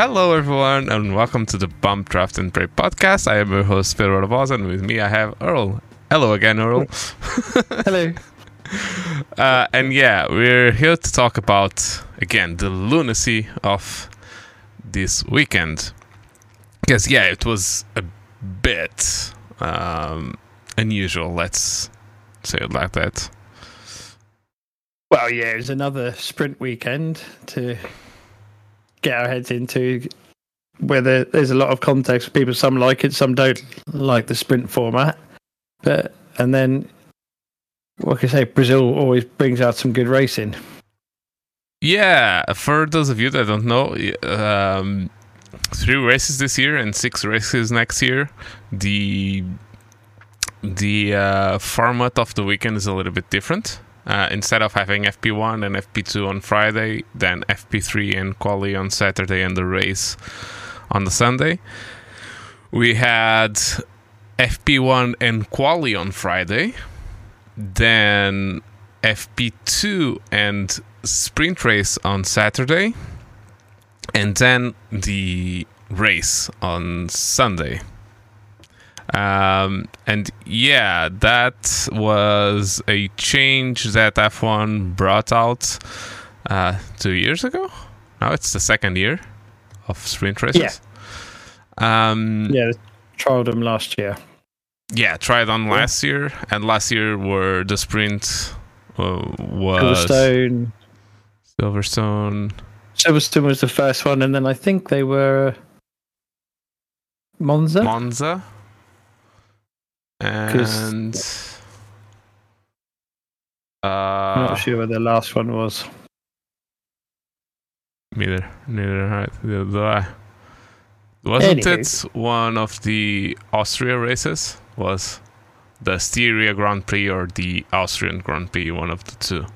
Hello, everyone, and welcome to the Bump Draft and Pray podcast. I am your host, Phil Rodavaz, and with me I have Earl. Hello again, Earl. Hello. Uh, and yeah, we're here to talk about, again, the lunacy of this weekend. Because, yeah, it was a bit um, unusual, let's say it like that. Well, yeah, it was another sprint weekend to get our heads into. Whether there's a lot of context for people, some like it, some don't like the sprint format. But and then, like I say? Brazil always brings out some good racing. Yeah, for those of you that don't know, um, three races this year and six races next year. The the uh, format of the weekend is a little bit different. Uh, instead of having FP1 and FP2 on Friday, then FP3 and quali on Saturday and the race on the Sunday. We had FP1 and quali on Friday, then FP2 and sprint race on Saturday, and then the race on Sunday. Um, and yeah, that was a change that F1 brought out uh, two years ago. Now it's the second year of sprint races. Yeah. Um, yeah, tried them last year. Yeah, tried on yeah. last year, and last year were the sprint uh, was Silverstone. Silverstone. Silverstone was the first one, and then I think they were Monza. Monza and uh, I'm not sure what the last one was. Neither, neither right. Do I. Wasn't Anywho. it one of the Austria races? Was the Styria Grand Prix or the Austrian Grand Prix? One of the two.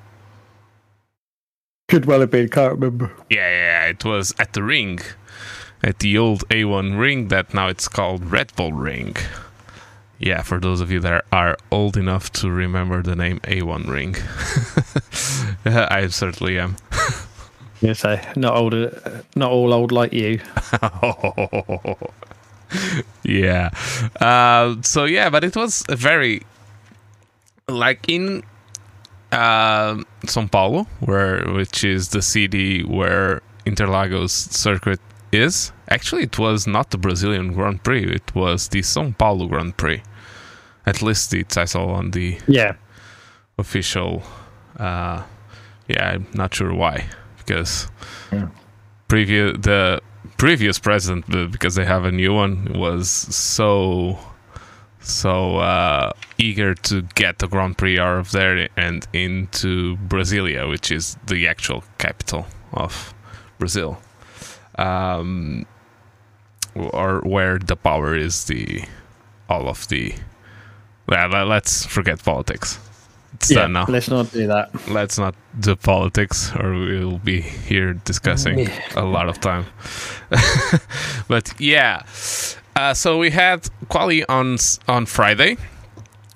Could well have been. Can't remember. Yeah, yeah, it was at the ring, at the old A1 ring that now it's called Red Bull Ring yeah, for those of you that are old enough to remember the name A1 Ring, I certainly am. yes, I not old, not all old like you. yeah. Uh, so yeah, but it was very like in uh, São Paulo, where which is the city where Interlagos circuit is. Actually, it was not the Brazilian Grand Prix; it was the São Paulo Grand Prix. At least it's I saw on the yeah official. Uh, yeah, I'm not sure why because yeah. previous the previous president because they have a new one was so so uh, eager to get the Grand Prix out of there and into Brasilia, which is the actual capital of Brazil, um, or where the power is the all of the well, let's forget politics. It's yeah, done now. Let's not do that. Let's not do politics, or we'll be here discussing yeah. a lot of time. but yeah, uh, so we had quali on on Friday.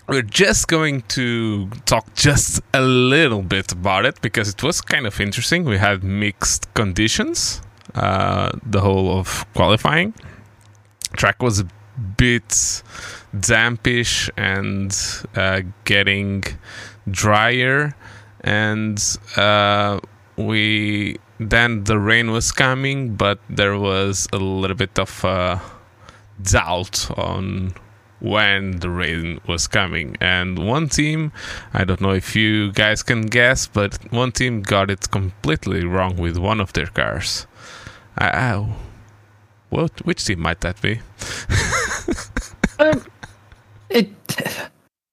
We're just going to talk just a little bit about it because it was kind of interesting. We had mixed conditions uh, the whole of qualifying. Track was a bit dampish and uh, getting drier. And uh, we then the rain was coming but there was a little bit of uh, doubt on when the rain was coming. And one team i don't know if you guys can guess but one team got it completely wrong with one of their cars. I, what which team might that be? Um, it,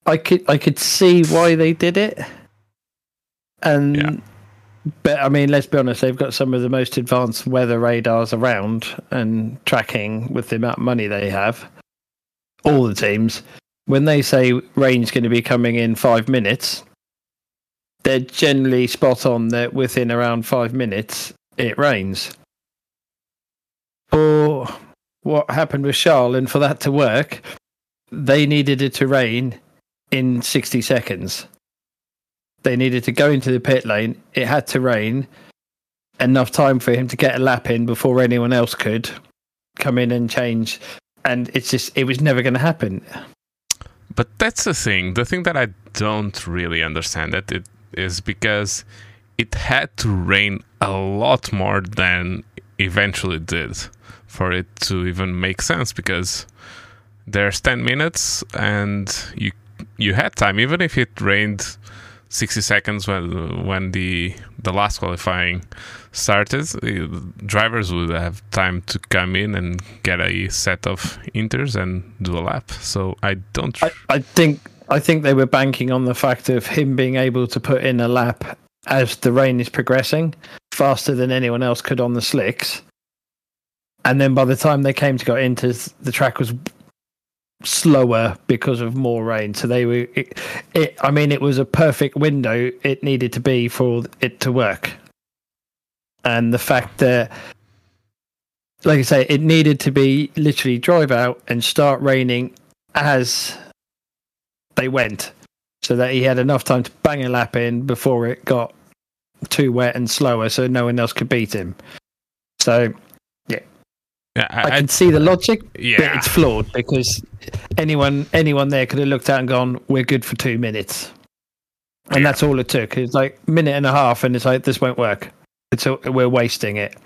I could I could see why they did it, and yeah. but I mean, let's be honest, they've got some of the most advanced weather radars around and tracking with the amount of money they have. All the teams, when they say rain's going to be coming in five minutes, they're generally spot on that within around five minutes it rains. For what happened with Charles, and for that to work, they needed it to rain in 60 seconds. They needed to go into the pit lane. It had to rain. enough time for him to get a lap in before anyone else could come in and change. And it's just, it was never going to happen. But that's the thing. The thing that I don't really understand that it is because it had to rain a lot more than eventually did for it to even make sense because there's 10 minutes and you you had time even if it rained 60 seconds when when the the last qualifying started uh, drivers would have time to come in and get a set of inters and do a lap. So i don't I, I think i think they were banking on the fact of him being able to put in a lap as the rain is progressing faster than anyone else could on the slicks. And then by the time they came to go into the track was slower because of more rain. So they were, it, it, I mean, it was a perfect window it needed to be for it to work. And the fact that, like I say, it needed to be literally drive out and start raining as they went, so that he had enough time to bang a lap in before it got too wet and slower, so no one else could beat him. So yeah, I, I can see the logic, yeah. but it's flawed because anyone anyone there could have looked at and gone, "We're good for two minutes," and yeah. that's all it took. It's like a minute and a half, and it's like this won't work. It's a, we're wasting it.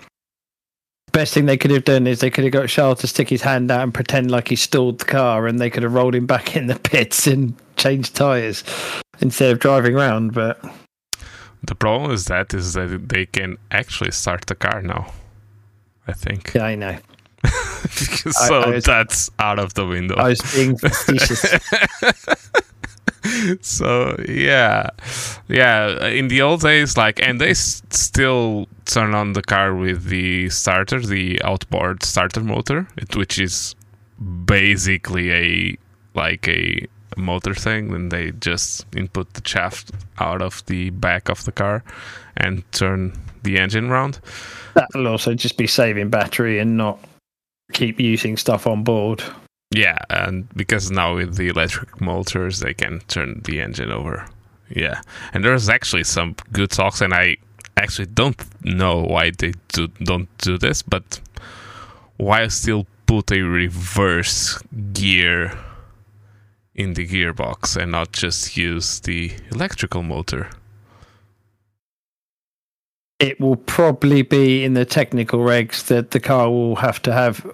Best thing they could have done is they could have got Charles to stick his hand out and pretend like he stalled the car, and they could have rolled him back in the pits and changed tires instead of driving around. But the problem is that is that they can actually start the car now. I think. Yeah, I know. so I, I was, that's out of the window. I was being facetious. so yeah, yeah. In the old days, like, and they s- still turn on the car with the starter, the outboard starter motor, it, which is basically a like a motor thing. And they just input the shaft out of the back of the car and turn the engine round. That'll also just be saving battery and not keep using stuff on board. Yeah, and because now with the electric motors, they can turn the engine over. Yeah, and there's actually some good talks, and I actually don't know why they do, don't do this, but why still put a reverse gear in the gearbox and not just use the electrical motor? It will probably be in the technical regs that the car will have to have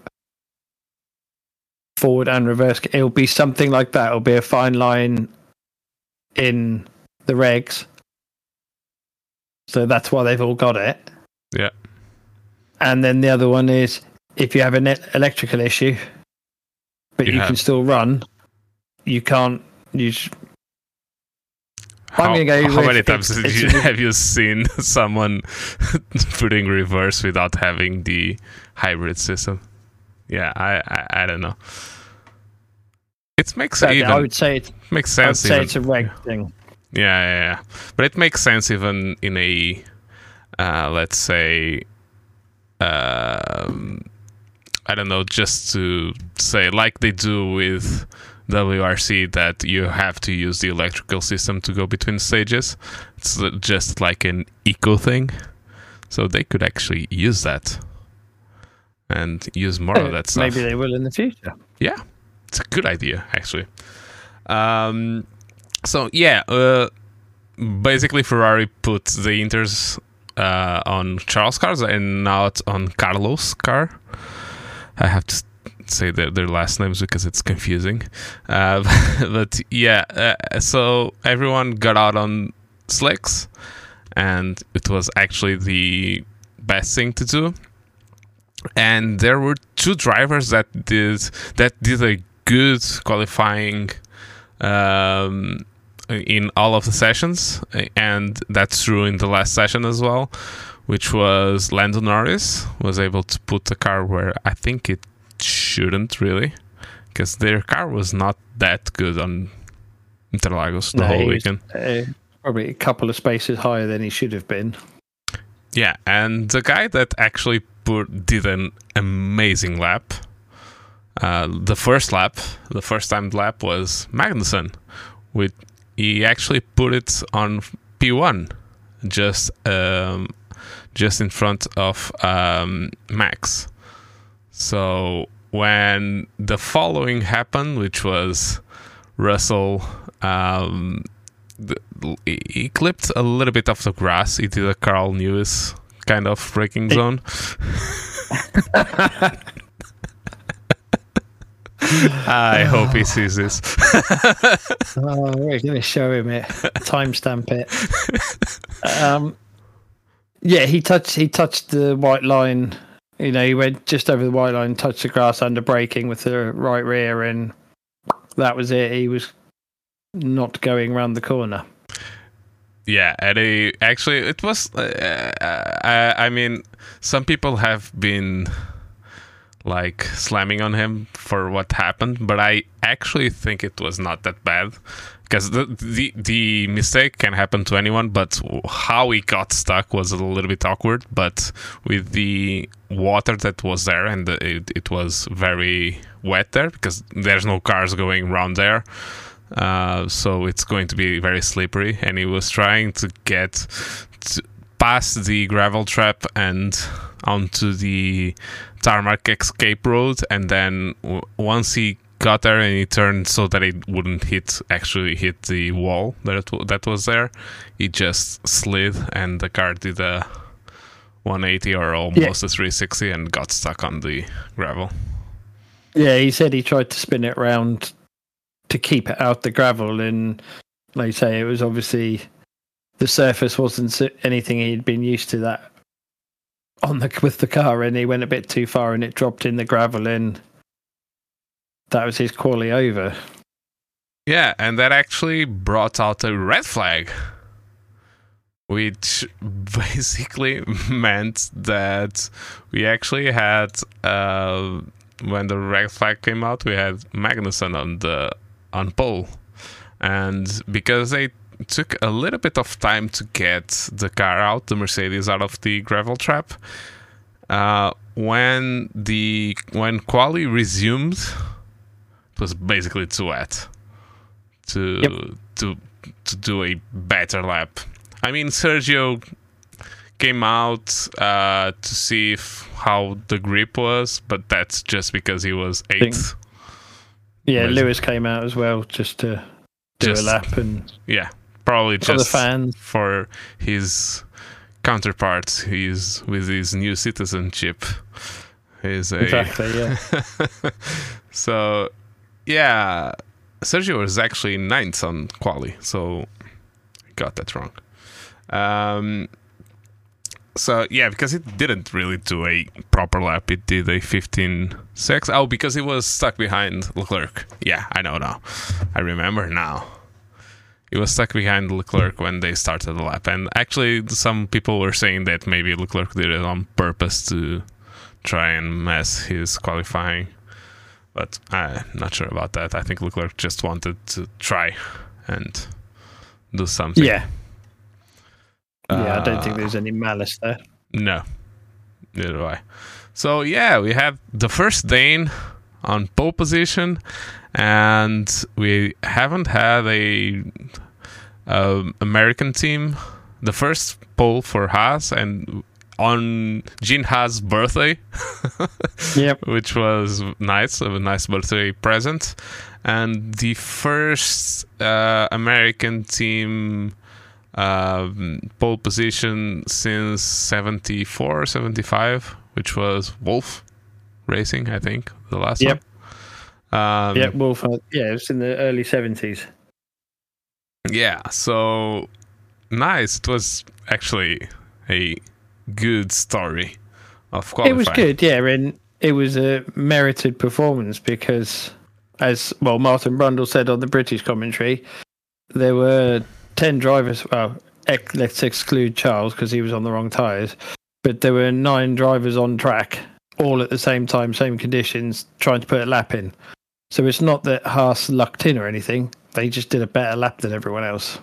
forward and reverse. It'll be something like that. It'll be a fine line in the regs. So that's why they've all got it. Yeah. And then the other one is if you have an electrical issue, but you, you can still run, you can't use how, how many times you, have you seen someone putting reverse without having the hybrid system? Yeah, I I, I don't know. It makes so, even, I would say it makes sense. I would say even, it's a reg thing. Yeah, yeah, yeah, but it makes sense even in a uh, let's say um, I don't know, just to say like they do with WRC that you have to use the electrical system to go between stages. It's just like an eco thing. So they could actually use that and use more of that stuff. Maybe they will in the future. Yeah, it's a good idea, actually. Um, so, yeah, uh, basically, Ferrari put the Inters uh, on Charles' cars and not on Carlos' car. I have to say their, their last names because it's confusing. Uh, but yeah, uh, so everyone got out on slicks, and it was actually the best thing to do. And there were two drivers that did that did a good qualifying um, in all of the sessions, and that's true in the last session as well. Which was Lando Norris was able to put the car where I think it shouldn't really, because their car was not that good on Interlagos the no, whole weekend. Uh, probably a couple of spaces higher than he should have been. Yeah, and the guy that actually put, did an amazing lap. Uh, the first lap, the first time lap was Magnussen. With he actually put it on P1, just um, just in front of um, Max. So when the following happened, which was Russell, um, the, he clipped a little bit of the grass. He did a Carl Lewis kind of breaking zone. I hope he sees this. oh, we're going to show him it, timestamp it. Um, yeah, he touched he touched the white line. You know, he went just over the white line, touched the grass under braking with the right rear, and that was it. He was not going around the corner. Yeah, and he actually it was. Uh, I, I mean, some people have been like slamming on him for what happened, but I actually think it was not that bad because the, the the mistake can happen to anyone, but how he got stuck was a little bit awkward. But with the water that was there and it, it was very wet there because there's no cars going around there. Uh, so it's going to be very slippery, and he was trying to get to past the gravel trap and onto the tarmac escape road, and then w- once he got there and he turned so that it wouldn't hit actually hit the wall that that was there, he just slid and the car did a 180 or almost yeah. a 360 and got stuck on the gravel. Yeah, he said he tried to spin it around to keep it out the gravel, and like you say, it was obviously the surface wasn't anything he'd been used to that on the with the car, and he went a bit too far, and it dropped in the gravel, and that was his quali over. Yeah, and that actually brought out a red flag, which basically meant that we actually had uh, when the red flag came out, we had Magnussen on the on pole, and because they took a little bit of time to get the car out, the Mercedes out of the gravel trap. Uh, when the when quali resumed, it was basically too wet to yep. to to do a better lap. I mean, Sergio came out uh, to see if, how the grip was, but that's just because he was eighth. Yeah, Lewis came out as well just to do just, a lap and yeah, probably just the fans. for his counterpart. He's with his new citizenship. He's a, exactly yeah. so yeah, Sergio was actually ninth on quali, so I got that wrong. Um, so yeah, because it didn't really do a proper lap. It did a 15.6. Oh, because it was stuck behind Leclerc. Yeah, I know now. I remember now. It was stuck behind Leclerc when they started the lap, and actually, some people were saying that maybe Leclerc did it on purpose to try and mess his qualifying. But I'm not sure about that. I think Leclerc just wanted to try and do something. Yeah. Yeah, I don't think there's any malice there. No, neither do I. So yeah, we have the first Dane on pole position, and we haven't had a um, American team. The first pole for Haas, and on Gene Haas' birthday, yep. which was nice, a nice birthday present, and the first uh, American team um, pole position since 74, 75, which was Wolf Racing, I think, the last yep. one. Um, yeah, Wolf. Uh, yeah, it was in the early 70s. Yeah, so nice. It was actually a good story of qualifying. It was good, yeah, and it was a merited performance because, as well, Martin Brundle said on the British commentary, there were 10 drivers. Well, ex- let's exclude Charles because he was on the wrong tyres. But there were nine drivers on track, all at the same time, same conditions, trying to put a lap in. So it's not that Haas lucked in or anything. They just did a better lap than everyone else.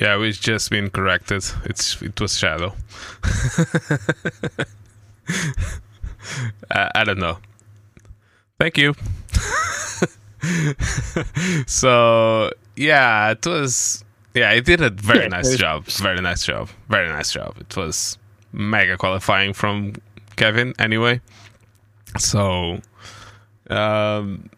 Yeah, we've just been corrected. It's it was Shadow. I, I don't know. Thank you. so yeah, it was yeah, it did a very yeah, nice job. Very nice job. Very nice job. It was mega qualifying from Kevin anyway. So, um,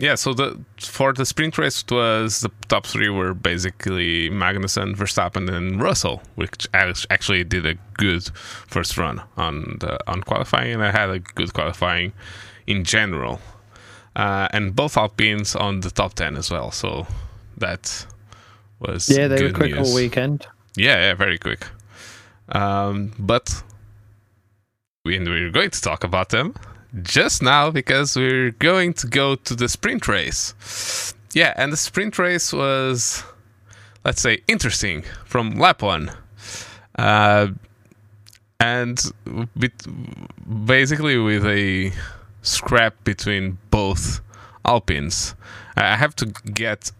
yeah. So the for the sprint race it was the top three were basically Magnussen, Verstappen, and Russell, which actually did a good first run on the on qualifying, and I had a good qualifying in general. Uh, and both Alpines on the top ten as well. So that was yeah, they were quick news. all weekend. Yeah, yeah, very quick. Um, but we, we're going to talk about them just now because we're going to go to the sprint race. Yeah, and the sprint race was, let's say, interesting from lap one. Uh, and basically with a scrap between both Alpines. I have to get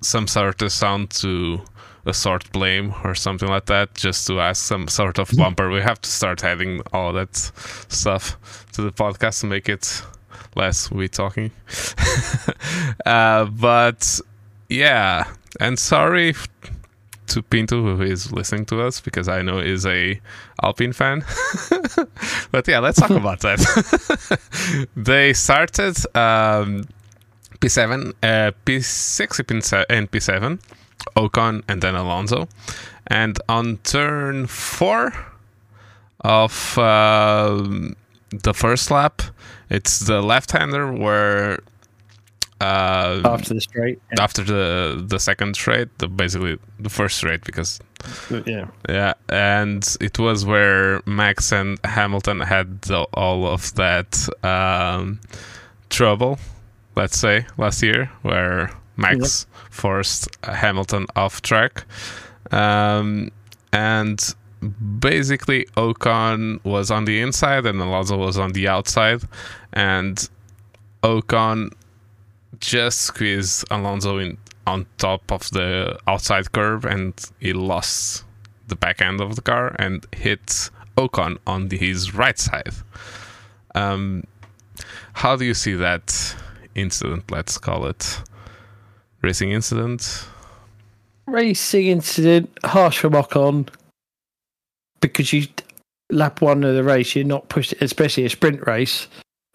some sort of sound to assort blame or something like that, just to ask some sort of bumper. We have to start adding all that stuff to the podcast to make it less we talking. uh, but yeah, and sorry to Pinto who is listening to us because I know is a Alpine fan. but yeah, let's talk about that. they started um, P7, uh, P6 and P7 Ocon and then Alonso. And on turn four of uh, the first lap, it's the left-hander where uh, after the straight, yeah. after the the second straight, the basically the first straight because yeah, yeah, and it was where Max and Hamilton had the, all of that um, trouble, let's say last year, where Max yep. forced Hamilton off track. Um, and basically, Ocon was on the inside and Alonso was on the outside. And Ocon just squeezed Alonso in on top of the outside curve and he lost the back end of the car and hit Ocon on the, his right side. Um, how do you see that incident? Let's call it racing incident. Racing incident, harsh from Ocon, because you lap one of the race, you're not pushed, especially a sprint race.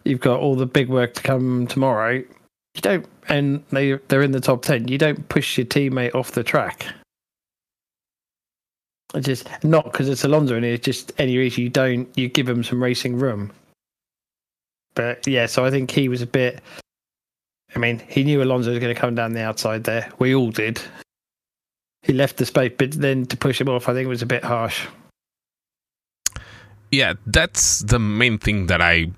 You've got all the big work to come tomorrow. You don't, and they they're in the top ten. You don't push your teammate off the track. It's just not because it's Alonso and it's just any reason you don't. You give him some racing room. But yeah, so I think he was a bit I mean, he knew Alonso was going to come down the outside there. We all did. He left the space, but then to push him off, I think it was a bit harsh. Yeah, that's the main thing that I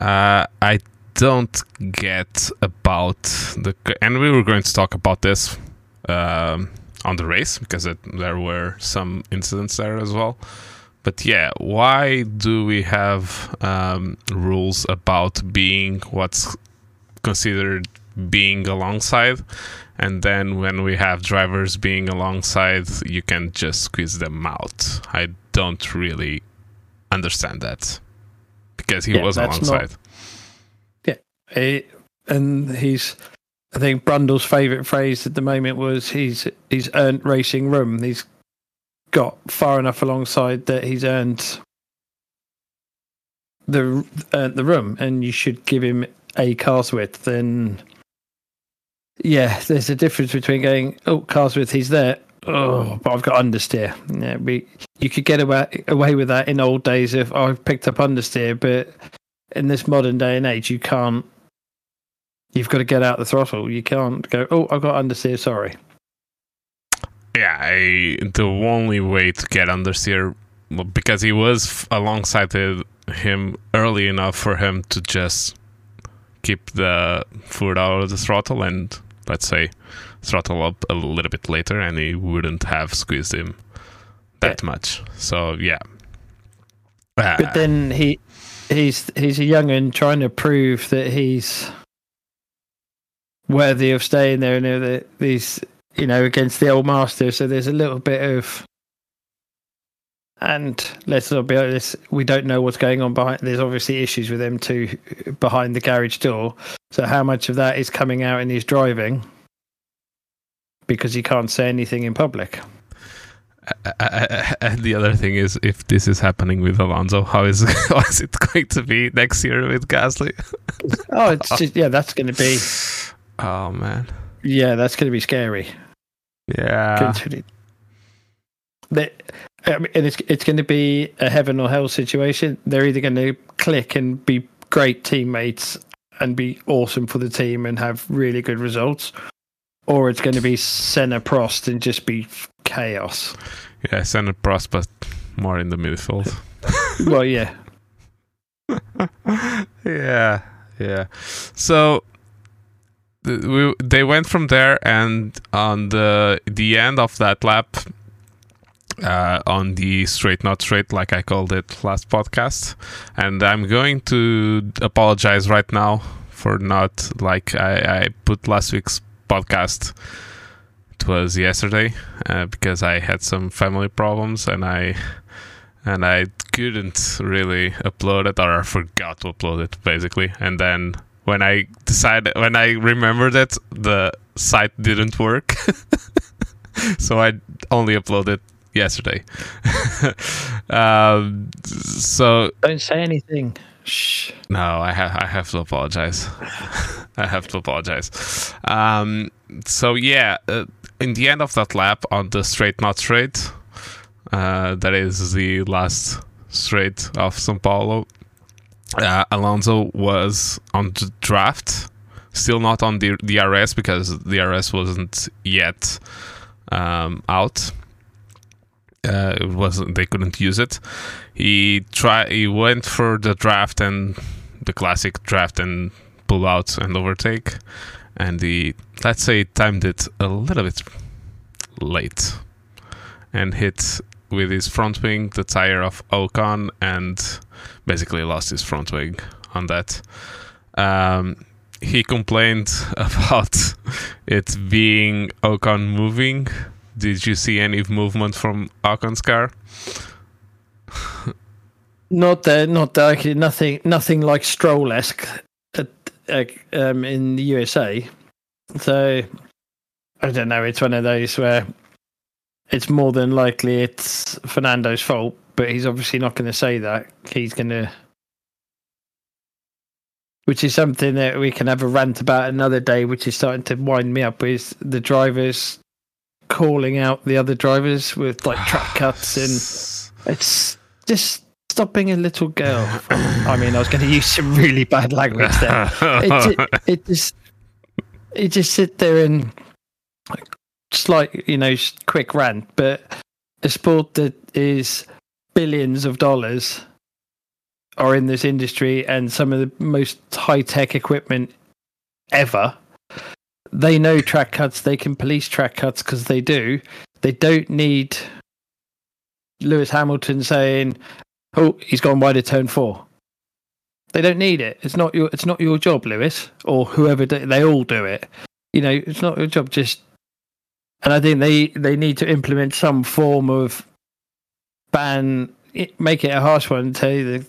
uh, I don't get about the. And we were going to talk about this um, on the race because it, there were some incidents there as well. But yeah, why do we have um, rules about being what's considered being alongside? And then when we have drivers being alongside, you can just squeeze them out. I don't really understand that because he yeah, was alongside. Not, yeah, it, and he's. I think Brundle's favourite phrase at the moment was he's he's earned racing room. He's got far enough alongside that he's earned the earned the room, and you should give him a car's width. Then, yeah, there's a difference between going, oh, car's width, he's there. Oh, but I've got understeer. Yeah, we you could get away away with that in old days if I've picked up understeer, but in this modern day and age, you can't. You've got to get out the throttle. You can't go. Oh, I've got understeer. Sorry yeah, I, the only way to get understeer because he was alongside him early enough for him to just keep the foot out of the throttle and let's say throttle up a little bit later and he wouldn't have squeezed him that yeah. much. So yeah. Uh, but then he he's he's a young and trying to prove that he's worthy of staying there and the, these you know, against the old master. So there's a little bit of, and let's not be honest, we don't know what's going on behind. There's obviously issues with them too behind the garage door. So how much of that is coming out in his driving? Because he can't say anything in public. and the other thing is, if this is happening with Alonso, how is how is it going to be next year with Gasly? oh, it's just, yeah, that's going to be. Oh man. Yeah, that's going to be scary. Yeah. That, I mean, and it's it's going to be a heaven or hell situation. They're either going to click and be great teammates and be awesome for the team and have really good results, or it's going to be Senna Prost and just be chaos. Yeah, Senna Prost, but more in the midfield. well, yeah. yeah, yeah. So we, they went from there, and on the the end of that lap, uh, on the straight not straight, like I called it last podcast, and I'm going to apologize right now for not like I, I put last week's podcast. It was yesterday uh, because I had some family problems and I and I couldn't really upload it or I forgot to upload it basically, and then when I decided when I remembered that the site didn't work. so I only uploaded yesterday. um, so don't say anything. Shh. No, I have I have to apologize. I have to apologize. Um, so yeah, uh, in the end of that lap on the straight not straight, uh, that is the last straight of São Paulo uh, Alonso was on the draft, still not on the DRS because the DRS wasn't yet um, out. Uh, it wasn't they couldn't use it. He try he went for the draft and the classic draft and pull out and overtake, and he let's say timed it a little bit late, and hit with his front wing the tire of Ocon and basically lost his front wing on that. Um, he complained about it being Ocon moving. Did you see any movement from Ocon's car? not that, not there. Actually, nothing, nothing like Stroll esque um, in the USA. So I don't know. It's one of those where it's more than likely it's Fernando's fault, but he's obviously not going to say that. He's going to, which is something that we can have a rant about another day, which is starting to wind me up. Is the drivers calling out the other drivers with like track cuts and it's just stopping a little girl. From, I mean, I was going to use some really bad language there. It, it, it just, it just sit there and slight, you know, quick rant, but a sport that is billions of dollars are in this industry and some of the most high tech equipment ever. They know track cuts. They can police track cuts because they do. They don't need Lewis Hamilton saying, "Oh, he's gone wide of turn four. They don't need it. It's not your. It's not your job, Lewis, or whoever. Do, they all do it. You know, it's not your job. Just and I think they they need to implement some form of ban, it, make it a harsh one. Tell you that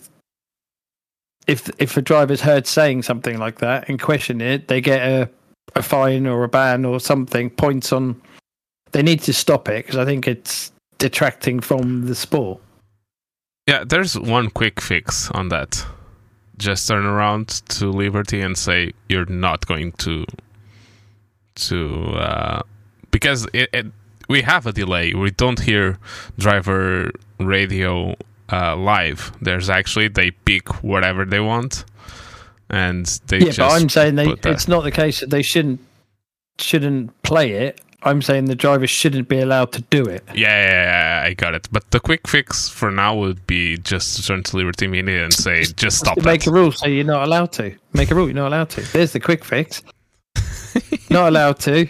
if if a driver's heard saying something like that and question it, they get a a fine or a ban or something. Points on. They need to stop it because I think it's detracting from the sport. Yeah, there's one quick fix on that. Just turn around to Liberty and say you're not going to to uh, because it, it, we have a delay. We don't hear driver radio uh, live. There's actually they pick whatever they want, and they. Yeah, but I'm saying they. It's not the case that they shouldn't shouldn't play it. I'm saying the driver shouldn't be allowed to do it. Yeah, yeah, yeah, I got it. But the quick fix for now would be just to turn to Liberty Media and say, just stop Make that. a rule so you're not allowed to. Make a rule you're not allowed to. There's the quick fix. not allowed to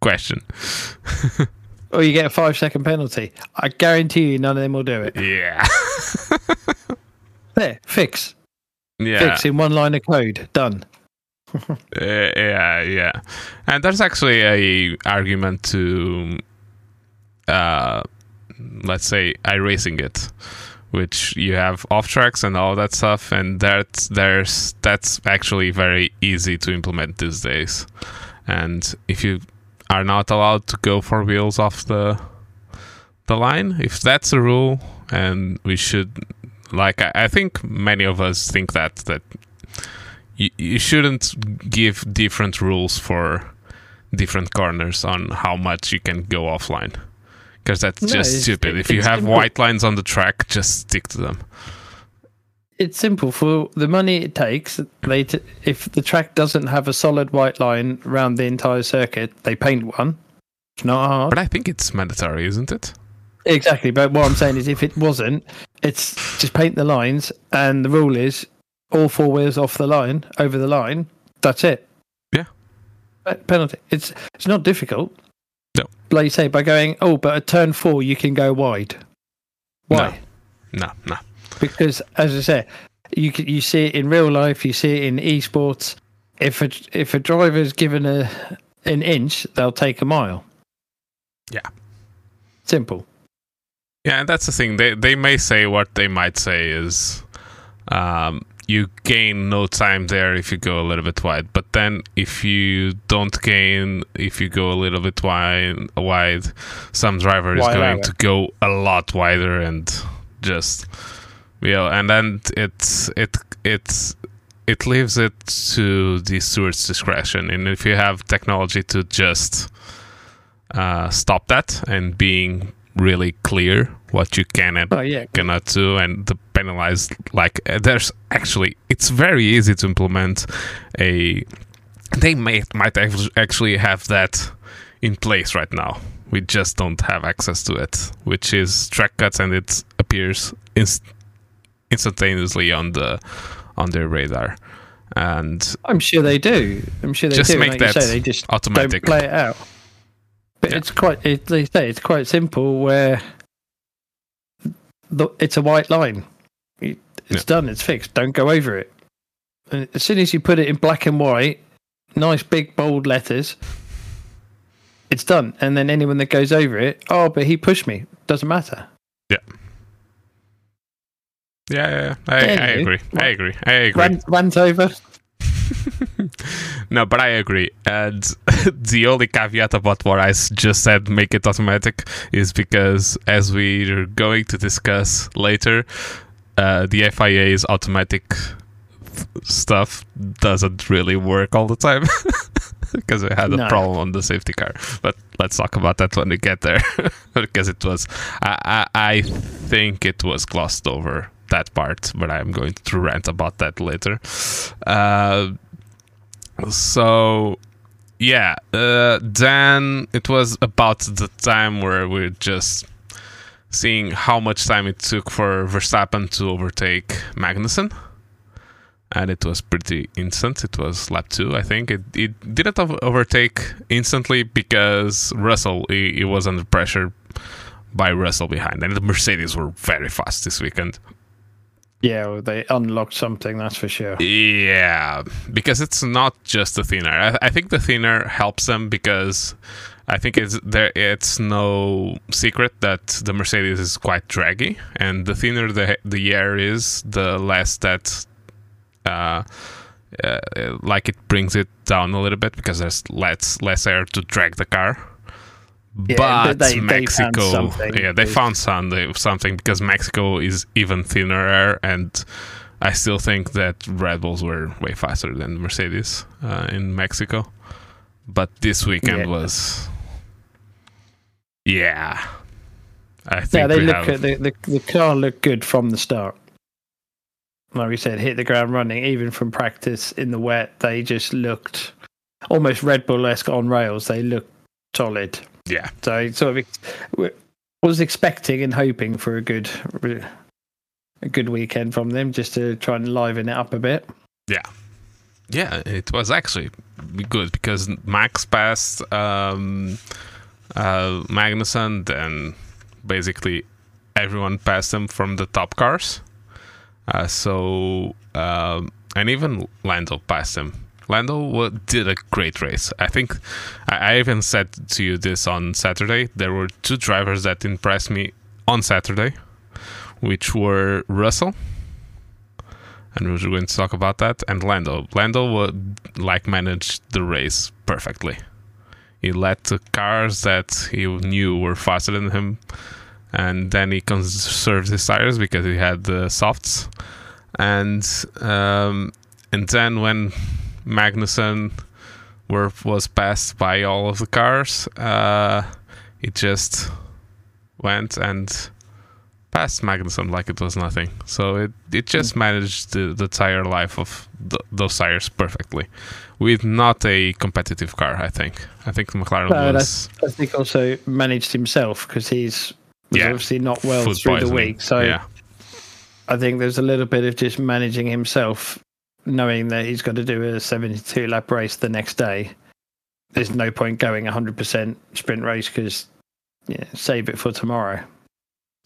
question. or you get a five second penalty. I guarantee you none of them will do it. Yeah. there, fix. Yeah. Fix in one line of code. Done. uh, yeah, yeah. And there's actually a argument to uh let's say erasing it which you have off tracks and all that stuff and that's there's that's actually very easy to implement these days and if you are not allowed to go for wheels off the the line. If that's a rule, and we should, like, I, I think many of us think that that you, you shouldn't give different rules for different corners on how much you can go offline because that's No, just stupid. if you have white lines on the track, just stick to them. It's simple for the money it takes. They t- if the track doesn't have a solid white line around the entire circuit, they paint one. It's not hard. But I think it's mandatory, isn't it? Exactly, but what I'm saying is, if it wasn't, it's just paint the lines, and the rule is all four wheels off the line, over the line. That's it. Yeah. Pe- Penalty. It's it's not difficult. No. Like you say, by going, oh, but at turn four you can go wide. Why? No, no. Because as I say, you you see it in real life, you see it in esports. If a if a driver's given a an inch, they'll take a mile. Yeah. Simple. Yeah, and that's the thing. They they may say what they might say is um, you gain no time there if you go a little bit wide. But then if you don't gain if you go a little bit wide, wide some driver is Why going allow to go a lot wider and just yeah, and then it's it it's it leaves it to the steward's discretion. And if you have technology to just uh, stop that and being really clear what you can and Oh yeah. cannot do and the penalized like uh, there's actually it's very easy to implement a they may might actually have that in place right now we just don't have access to it which is track cuts and it appears inst- instantaneously on the on their radar and I'm sure they do. I'm sure they Just do. make like that say, they just automatic don't play it out. But Yeah. it's quite. It, they say it's quite simple. Where the, it's a white line. It- It's Yeah. done. It's fixed. Don't go over it. And as soon as you put it in black and white, nice big bold letters, it's done. And then anyone that goes over it, oh, but he pushed me. Doesn't matter. yeah, yeah, yeah. I, I agree i agree i agree Rant, rant over. no, but I agree. And the only caveat about what I just said, make it automatic, is because as we're going to discuss later, uh, the FIA's automatic stuff doesn't really work all the time. because we had a No. problem on the safety car, but let's talk about that when we get there. because it was, I, I, I think it was glossed over that part, but I'm going to rant about that later. Uh, so yeah uh, then it was about the time where we're just seeing how much time it took for Verstappen to overtake Magnussen. And it was pretty instant. It was lap 2 I think. It, it didn't overtake instantly because Russell he, he was under pressure by Russell behind. And the Mercedes were very fast this weekend Yeah, they unlocked something. That's for sure. Yeah, because it's not just the thinner. I, I think the thinner helps them because I think it's there. It's no secret that the Mercedes is quite draggy, and the thinner the the air is, the less that. Uh, uh, like it brings it down a little bit because there's less less air to drag the car. Yeah, but they- they found Mexico, something. yeah, they They- found some, something because Mexico is even thinner air, and I still think that Red Bulls were way faster than Mercedes uh, in Mexico. But this weekend Yeah. was, yeah, I think Yeah, they look have, the, the the car looked good from the start. Like we said, hit the ground running. Even from practice in the wet, they just looked almost Red Bull esque on rails. They looked solid. Yeah, So I sort of ex- was expecting and hoping for a good a good weekend from them, just to try and liven it up a bit. Yeah. Yeah. It was actually good because Max passed um, uh, Magnussen, then basically everyone passed him from the top cars. Uh, so um, and even Lando passed him. Lando did a great race. I think I, even said to you this on Saturday. There were two drivers that impressed me on Saturday, which were Russell, and we we're going to talk about that, and Lando. Lando would like managed the race perfectly. He let the cars that he knew were faster than him and then he conserved his tires because he had the softs, and um, and then when Magnussen were was passed by all of the cars, uh, it just went and passed Magnussen like it was nothing. So it it just managed the, the tire life of th- those tires perfectly, with not a competitive car. I think. I think McLaren was. I, I think also managed himself because he's Yeah. obviously not well through the week. So yeah, I think there's a little bit of just managing himself, knowing that he's got to do a 72 lap race the next day. There's no point going 100% sprint race because yeah, save it for tomorrow.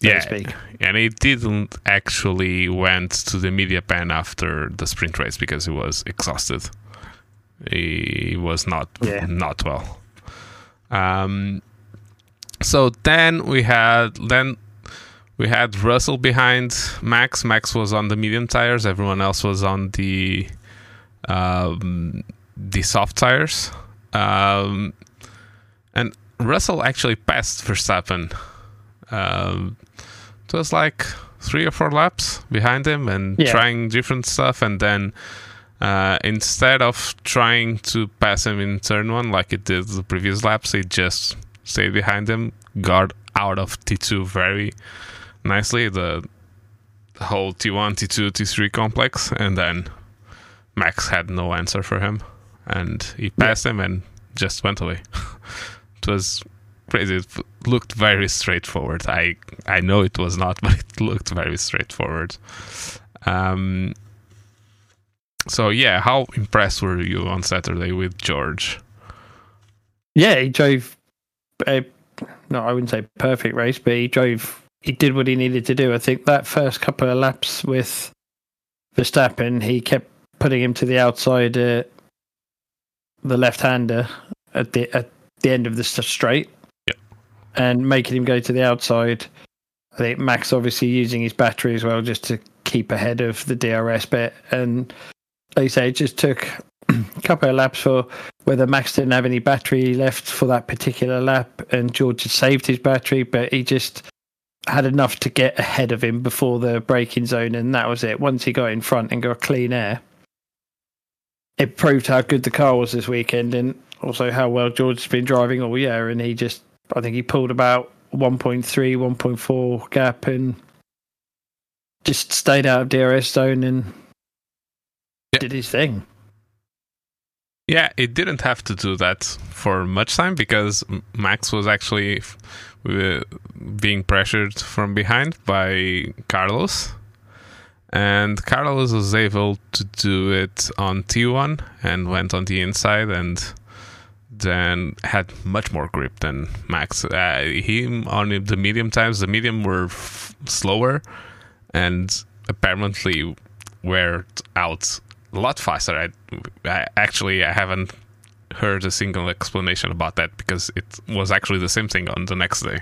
So Yeah. To and he didn't actually went to the media pen after the sprint race because he was exhausted. He was not Yeah. not well. Um, so then we had then we had Russell behind Max. Max was on the medium tires. Everyone else was on the um, the soft tires. Um, and Russell actually passed Verstappen. Um, it was like three or four laps behind him and Yeah. trying different stuff. And then uh, instead of trying to pass him in turn one like it did the previous laps, he just stayed behind him, got out of T2 very nicely, the, the whole T1, T2, T3 complex, and then Max had no answer for him. And he passed him and just went away. it was crazy. It looked very straightforward. I I know it was not, but it looked very straightforward. Um, so yeah, how impressed were you on Saturday with George? Yeah, he drove a no, I wouldn't say perfect race, but he drove. He did what he needed to do. I think that first couple of laps with Verstappen, he kept putting him to the outside, uh, the left-hander at the at the end of the straight, Yeah. and making him go to the outside. I think Max obviously using his battery as well, just to keep ahead of the DRS bit. And like you say, it just took a couple of laps for whether Max didn't have any battery left for that particular lap and George had saved his battery, but he just had enough to get ahead of him before the braking zone, and that was it. Once he got in front and got clean air, it proved how good the car was this weekend and also how well George has been driving all year. And he just, I think he pulled about 1.3, 1.4 gap and just stayed out of DRS zone and Yeah. did his thing. Yeah, it didn't have to do that for much time because Max was actually uh, being pressured from behind by Carlos. And Carlos was able to do it on T1 and went on the inside and then had much more grip than Max. Uh, him on the medium times, the medium were f- slower and apparently were out a lot faster. I, I actually I haven't heard a single explanation about that because it was actually the same thing on the next day.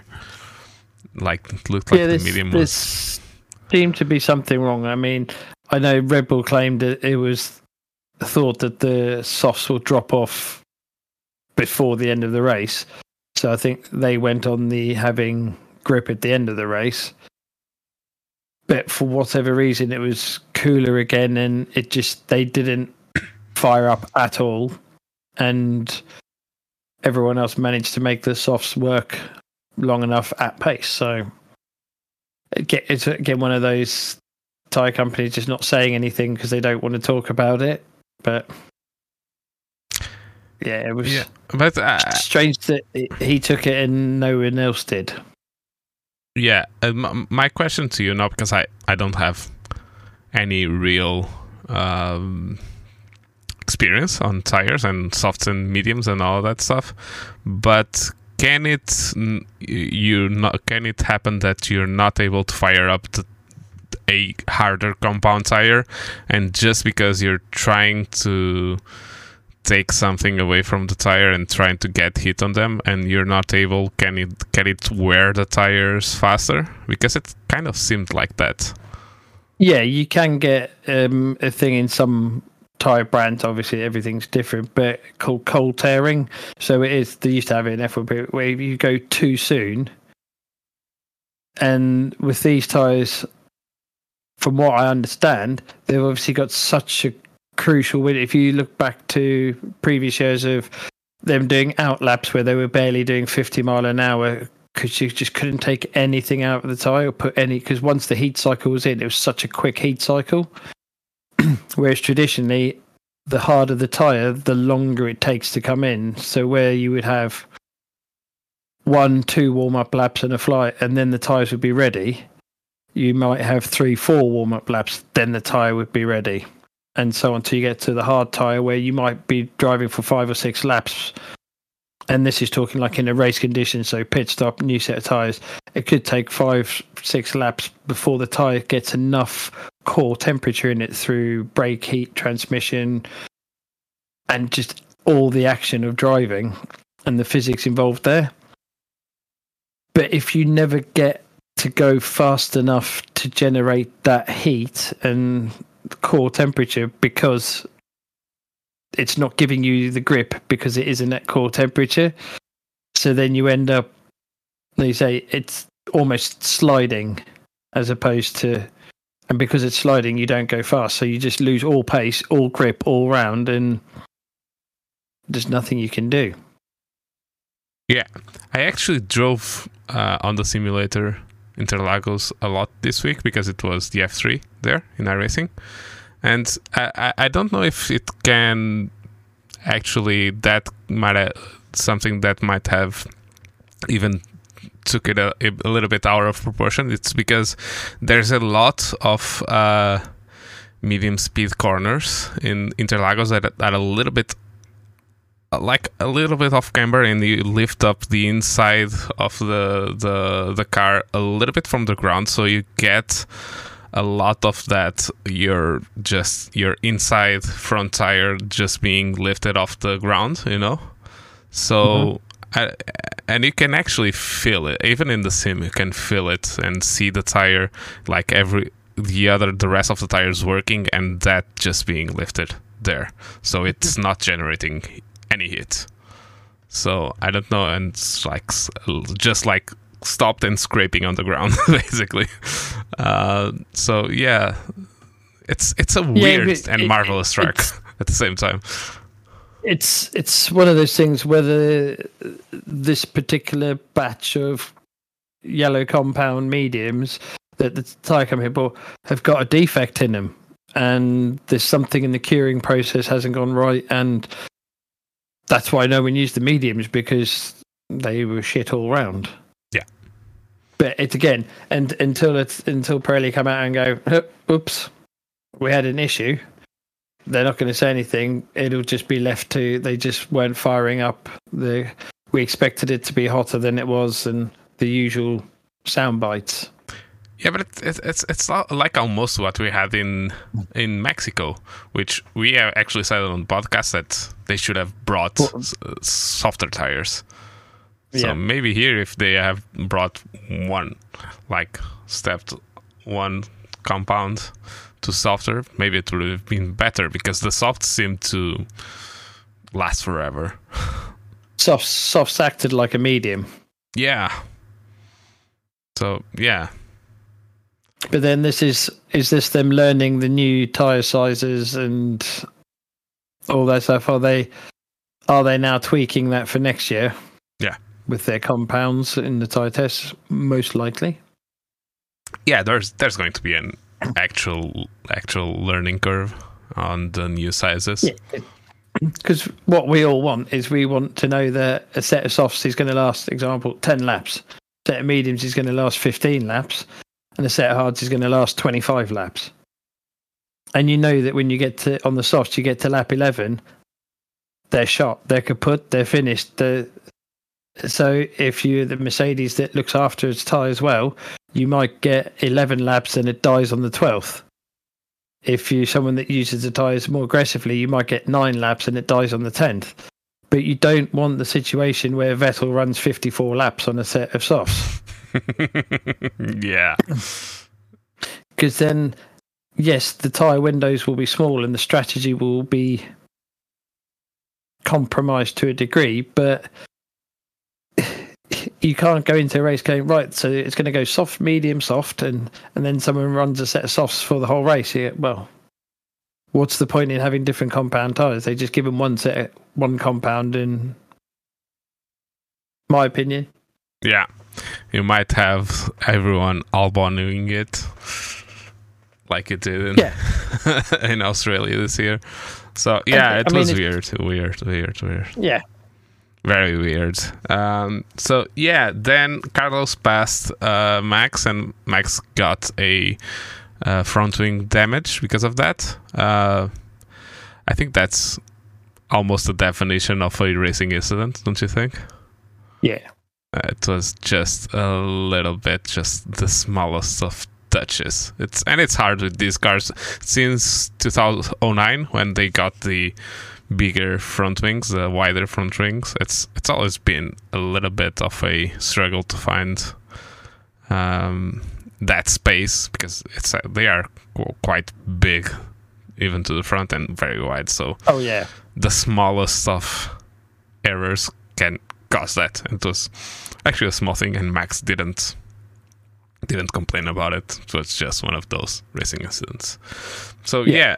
Like it looked like yeah, the this, medium this was seemed to be something wrong. I mean, I know Red Bull claimed that it was thought that the softs will drop off before the end of the race. So I think they went on the having grip at the end of the race. But for whatever reason, it was cooler again, and it just they didn't fire up at all, and everyone else managed to make the softs work long enough at pace. So it's again one of those tire companies just not saying anything because they don't want to talk about it. But yeah, it was Yeah, but uh, strange that he took it and no one else did. yeah. Um, my question to you now because I I don't have any real um, experience on tires and softs and mediums and all that stuff, but can it you not can it happen that you're not able to fire up the, a harder compound tire and just because you're trying to take something away from the tire and trying to get hit on them and you're not able can it can it wear the tires faster? Because it kind of seemed like that Yeah, you can get um, a thing in some tire brands. Obviously, everything's different, but called cold tearing. So it is. They used to have it in F1 where if you go too soon, And with these tyres, from what I understand, they've obviously got such a crucial win. If you look back to previous years of them doing out laps where they were barely doing 50 mile an hour because you just couldn't take anything out of the tyre or put any, because once the heat cycle was in, it was such a quick heat cycle. Whereas traditionally, the harder the tyre, the longer it takes to come in. So where you would have one, two warm up laps and a flight, and then the tyres would be ready. You might have three, four warm up laps, then the tyre would be ready, and so until you get to the hard tyre where you might be driving for five or six laps. And this is talking like in a race condition, so pit stop, new set of tyres. It could take five, six laps before the tyre gets enough core temperature in it through brake heat, transmission, and just all the action of driving and the physics involved there. But if you never get to go fast enough to generate that heat and core temperature because it's not giving you the grip because it isn't at core temperature. So then you end up, they say, it's almost sliding as opposed to, and because it's sliding, you don't go fast. So you just lose all pace, all grip, all round, and there's nothing you can do. Yeah, I actually drove uh, on the simulator Interlagos a lot this week because it was the F3 there in iRacing, and I, I don't know if it can actually that might have, something that might have even took it a, a, little bit out of proportion. It's because there's a lot of uh, medium speed corners in Interlagos that are a little bit like a little bit off camber and you lift up the inside of the the the car a little bit from the ground so you get a lot of that you're just your inside front tire just being lifted off the ground you know so mm-hmm. I, and you can actually feel it even in the sim you can feel it and see the tire like every the other the rest of the tires working and that just being lifted there so it's not generating any hit. So I don't know, and it's like just like stopped and scraping on the ground basically. Uh, so yeah, it's it's a weird yeah, and it, marvelous track at the same time. It's it's one of those things whether this particular batch of yellow compound mediums that the company bought have got a defect in them and there's something in the curing process hasn't gone right and that's why no one used the mediums because they were shit all round. But it's again, and until it's until Pirelli come out and go, oops, we had an issue. They're not going to say anything. It'll just be left to they just weren't firing up the. We expected it to be hotter than it was, and the usual sound bites. Yeah, but it's it's it's like almost what we had in in Mexico, which we have actually said on podcast that they should have brought uh, softer tires. So yeah. maybe here, if they have brought one, like stepped one compound to softer, maybe it would have been better because the soft seemed to last forever. Soft, soft acted like a medium. Yeah. So yeah, but then this is is this them learning the new tire sizes and all that stuff? Are they are they now tweaking that for next year? Yeah, with their compounds in the tests, most likely. Yeah, there's there's going to be an actual actual learning curve on the new sizes. Yeah. Because what we all want is we want to know that a set of softs is going to last, example, 10 laps. A set of mediums is going to last 15 laps and a set of hards is going to last 25 laps. And you know that when you get to on the softs, you get to lap 11, they're shot, they're kaput, they're finished. They're, so if you're the Mercedes that looks after its tyres well, you might get 11 laps and it dies on the 12th. If you're someone that uses the tyres more aggressively, you might get nine laps and it dies on the 10th. But you don't want the situation where Vettel runs 54 laps on a set of softs. yeah. Because then, yes, the tyre windows will be small and the strategy will be compromised to a degree, but you can't go into a race going right. So it's going to go soft, medium, soft, and and then someone runs a set of softs for the whole race. You, well, what's the point in having different compound tires? They just give them one set, one compound. In my opinion, yeah, you might have everyone alboning it like it did in, yeah. in Australia this year. So yeah, it I was mean, weird, weird, weird, weird. Yeah, very weird. Um, so yeah, then Carlos passed uh, Max, and Max got a uh, front wing damage because of that. Uh, I think that's almost the definition of a racing incident, don't you think? Yeah. Uh, it was just a little bit, just the smallest of touches. It's and it's hard with these cars since 2009 when they got the bigger front wings, the wider front wings. It's it's always been a little bit of a struggle to find um, that space because it's uh, they are quite big, even to the front and very wide. So oh yeah, the smallest of errors can cause that. It was actually a small thing, and Max didn't didn't complain about it. So it's just one of those racing incidents. So yeah, yeah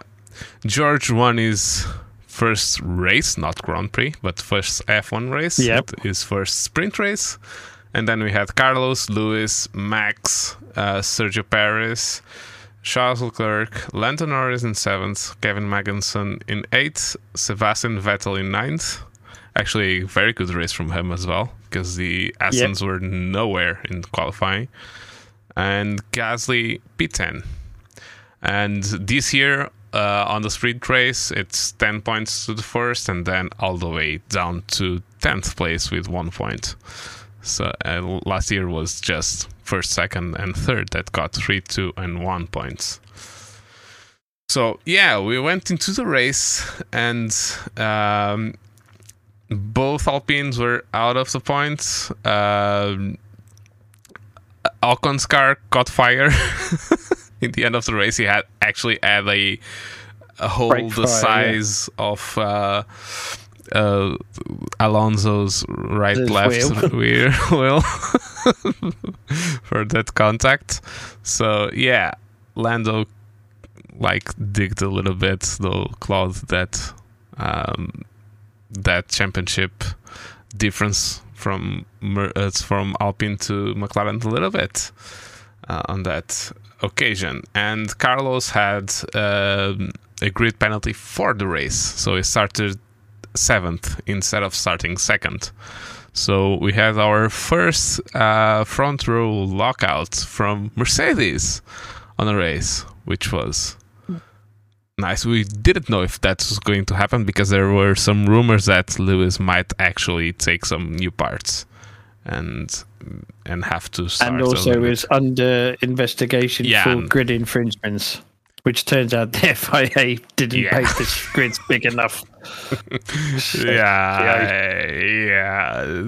George one his first race, not Grand Prix, but first F1 race. Yep. His first sprint race. And then we had Carlos, Lewis, Max, uh, Sergio Perez, Charles Leclerc, Lando Norris in seventh, Kevin Magnussen in eighth, Sebastian Vettel in ninth. Actually, very good race from him as well, because the Astons yep. were nowhere in qualifying. And Gasly P10. And this year, uh, on the sprint race, it's 10 points to the first, and then all the way down to 10th place with one point. So uh, last year was just first, second, and third that got three, two, and one points. So yeah, we went into the race, and um, both Alpines were out of the points. Uh, Ocon's car caught fire in the end of the race. He had actually had a, a hole the fire, size yeah. of. Uh, uh, Alonso's right left wheel, wheel for that contact. So yeah, Lando like digged a little bit, though clawed that um, that championship difference from uh, from Alpine to McLaren a little bit uh, on that occasion. And Carlos had uh, a grid penalty for the race, so he started seventh instead of starting second. So we had our first uh, front row lockout from Mercedes on a race, which was nice. We didn't know if that was going to happen because there were some rumors that Lewis might actually take some new parts and and have to start. And also is under investigation yeah, for grid infringements. Which turns out the FIA didn't yeah. make the grids big enough. yeah, yeah.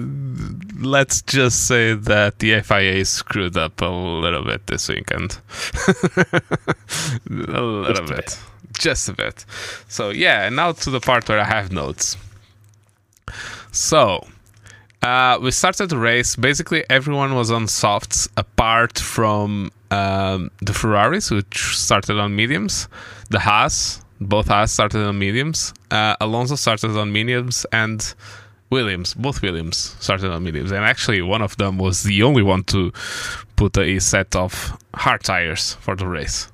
Let's just say that the FIA screwed up a little bit this weekend. a little just bit. bit. Just a bit. So, yeah, and now to the part where I have notes. So, uh, we started the race. Basically, everyone was on softs apart from um, the Ferraris, which started on mediums. The Haas, both Haas started on mediums. Uh, Alonso started on mediums, and Williams, both Williams started on mediums. And actually, one of them was the only one to put a set of hard tires for the race.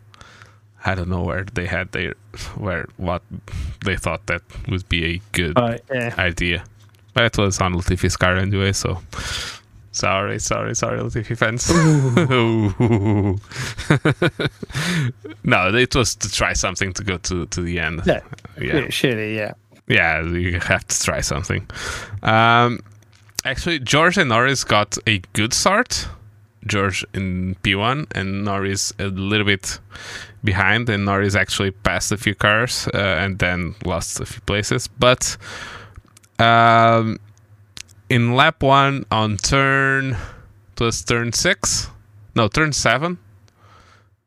I don't know where they had their where what they thought that would be a good uh, yeah. idea. But it was on Latifi's car anyway, so sorry, sorry, sorry, Latifi fans. no, it was to try something to go to, to the end. Yeah, yeah. surely, yeah. Yeah, you have to try something. Um, actually, George and Norris got a good start. George in P1 and Norris a little bit behind, and Norris actually passed a few cars uh, and then lost a few places. But um, in lap one on turn, it was turn six, no, turn seven.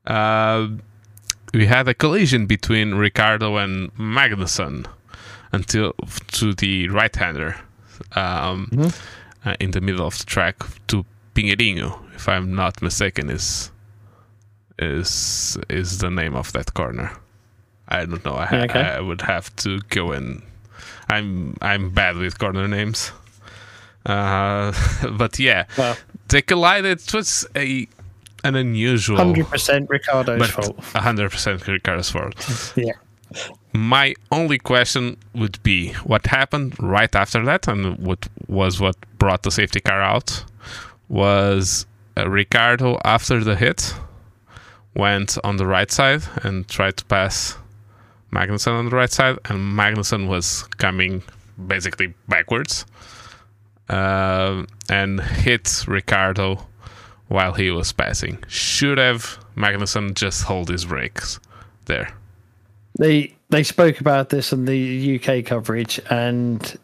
Uh, we had a collision between Ricciardo and Magnussen until to the right-hander. Um, mm-hmm. uh, in the middle of the track to Pinheirinho, if I'm not mistaken, is is is the name of that corner. I don't know. I, ha- okay. I would have to go in. I'm I'm bad with corner names. Uh, but yeah, well, they collided. It was a an unusual. Hundred percent Ricciardo's fault. hundred percent Ricardo's fault. yeah. My only question would be what happened right after that, and what was what brought the safety car out was uh, Ricciardo after the hit went on the right side and tried to pass Magnussen on the right side, and Magnussen was coming basically backwards uh, and hit Ricardo while he was passing. Should have Magnussen just hold his brakes there. They they spoke about this on the UK coverage, and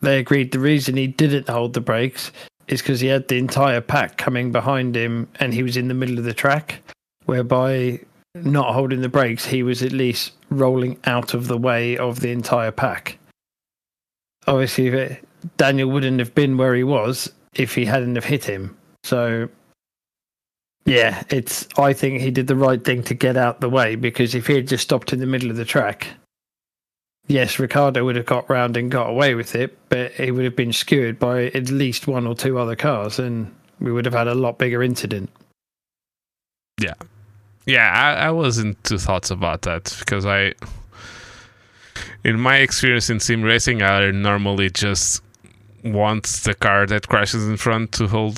they agreed the reason he didn't hold the brakes is because he had the entire pack coming behind him, and he was in the middle of the track, whereby not holding the brakes, he was at least rolling out of the way of the entire pack. Obviously, it, Daniel wouldn't have been where he was if he hadn't have hit him. So yeah, it's. I think he did the right thing to get out the way because if he had just stopped in the middle of the track, yes, Ricardo would have got round and got away with it, but he would have been skewered by at least one or two other cars, and we would have had a lot bigger incident. Yeah, yeah, I, I was in two thoughts about that because I, in my experience in sim racing, I normally just want the car that crashes in front to hold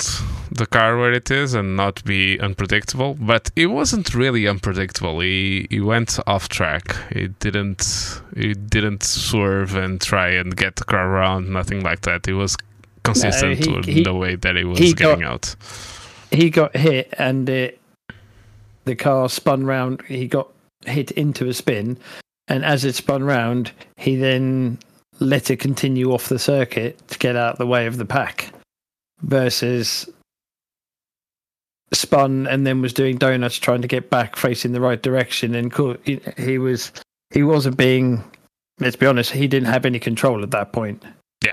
the car where it is and not be unpredictable. But it wasn't really unpredictable. He he went off track. He didn't he didn't swerve and try and get the car around. Nothing like that. It was consistent no, he, in he, the way that it was getting got, out. He got hit and it, the car spun round. He got hit into a spin, and as it spun round, he then let it continue off the circuit to get out of the way of the pack versus spun and then was doing donuts trying to get back facing the right direction. And he was he wasn't being let's be honest he didn't have any control at that point. Yeah.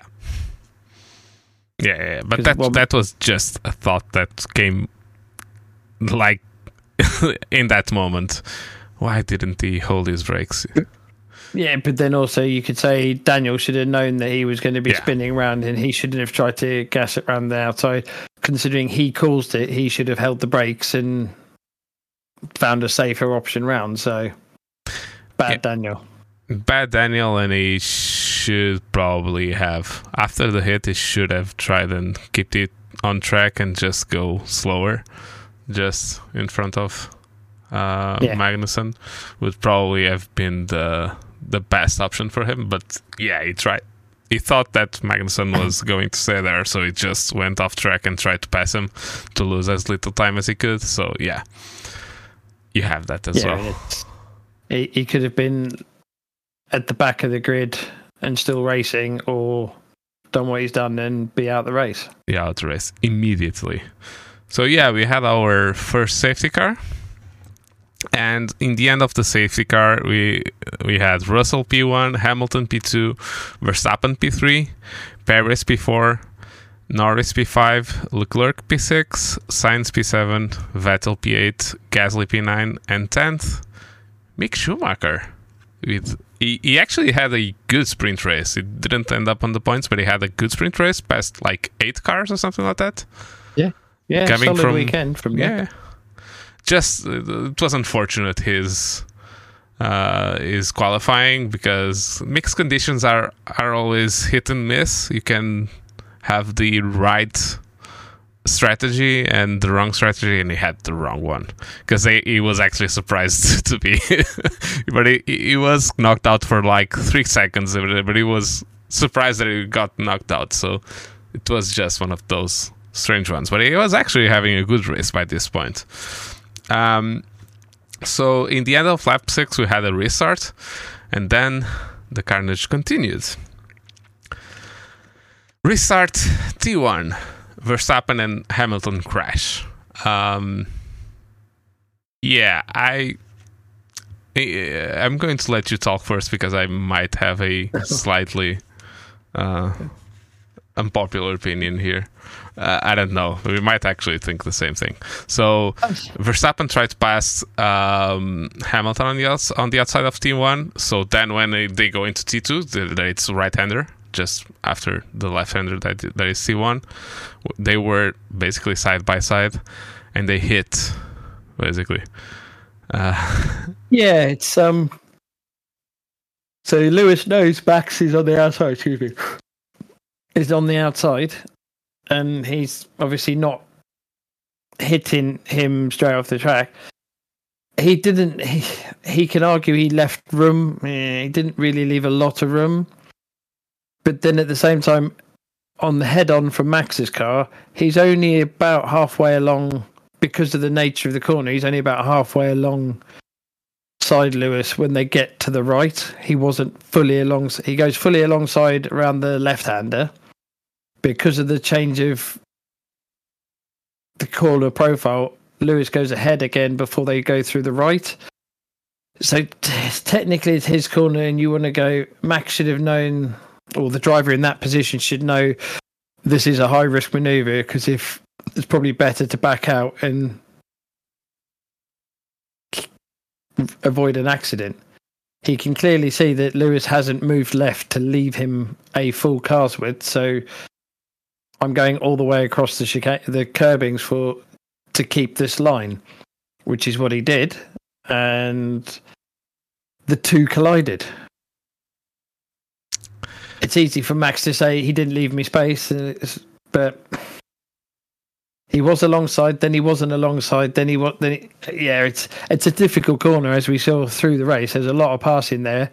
Yeah, yeah, but that well, that was just a thought that came like in that moment why didn't he hold his brakes Yeah, but then also you could say Daniel should have known that he was going to be yeah. spinning around and he shouldn't have tried to gas it around the outside. Considering he caused it, he should have held the brakes and found a safer option round. So bad yeah. Daniel. Bad Daniel, and he should probably have after the hit. He should have tried and kept it on track and just go slower, just in front of uh, yeah. Magnussen. Would probably have been the the best option for him. But yeah, he tried. He thought that Magnussen was going to stay there, so he just went off track and tried to pass him to lose as little time as he could. So yeah, you have that as yeah, well. He, he could have been at the back of the grid and still racing, or done what he's done and be out the race. Yeah, out the race immediately. So yeah, we had our first safety car. And in the end of the safety car, we we had Russell P1, Hamilton P2, Verstappen P3, Perez P4, Norris P5, Leclerc P6, Sainz P7, Vettel P8, Gasly P9, and 10th, Mick Schumacher. With he, he actually had a good sprint race. It didn't end up on the points, but he had a good sprint race past like eight cars or something like that. Yeah, yeah, coming from, weekend from yeah just it was unfortunate his uh, is qualifying because mixed conditions are are always hit and miss. You can have the right strategy and the wrong strategy, and he had the wrong one because he was actually surprised to be, but he he was knocked out for like three seconds, but he was surprised that he got knocked out. So it was just one of those strange ones. But he was actually having a good race by this point. Um, so in the end of lap six, we had a restart, and then the carnage continued. Restart T1, Verstappen and Hamilton crash. Um, yeah, I I'm going to let you talk first because I might have a slightly uh, unpopular opinion here. Uh, I don't know. We might actually think the same thing. So Verstappen tried to pass um, Hamilton on the outs- on the outside of T1. So then when they, they go into T2, the, the, it's right-hander just after the left-hander that that is T1. They were basically side by side, and they hit basically. Uh, yeah, it's um. So Lewis knows Max is on the outside. Excuse me. Is on the outside, and he's obviously not hitting him straight off the track. He didn't. He, he can argue he left room. He didn't really leave a lot of room. But then at the same time, on the head on from Max's car, he's only about halfway along because of the nature of the corner. He's only about halfway along side Lewis when they get to the right. He wasn't fully along. He goes fully alongside around the left hander because of the change of the corner profile, Lewis goes ahead again before they go through the right. So t- technically, it's his corner, and you want to go. Max should have known, or the driver in that position should know this is a high risk maneuver because if it's probably better to back out and avoid an accident. He can clearly see that Lewis hasn't moved left to leave him a full cars width, so I'm going all the way across the chicane, the curbings for to keep this line, which is what he did, and the two collided. It's easy for Max to say he didn't leave me space, but he was alongside, then he wasn't alongside, then he was. Then he, yeah, it's it's a difficult corner as we saw through the race. There's a lot of passing there,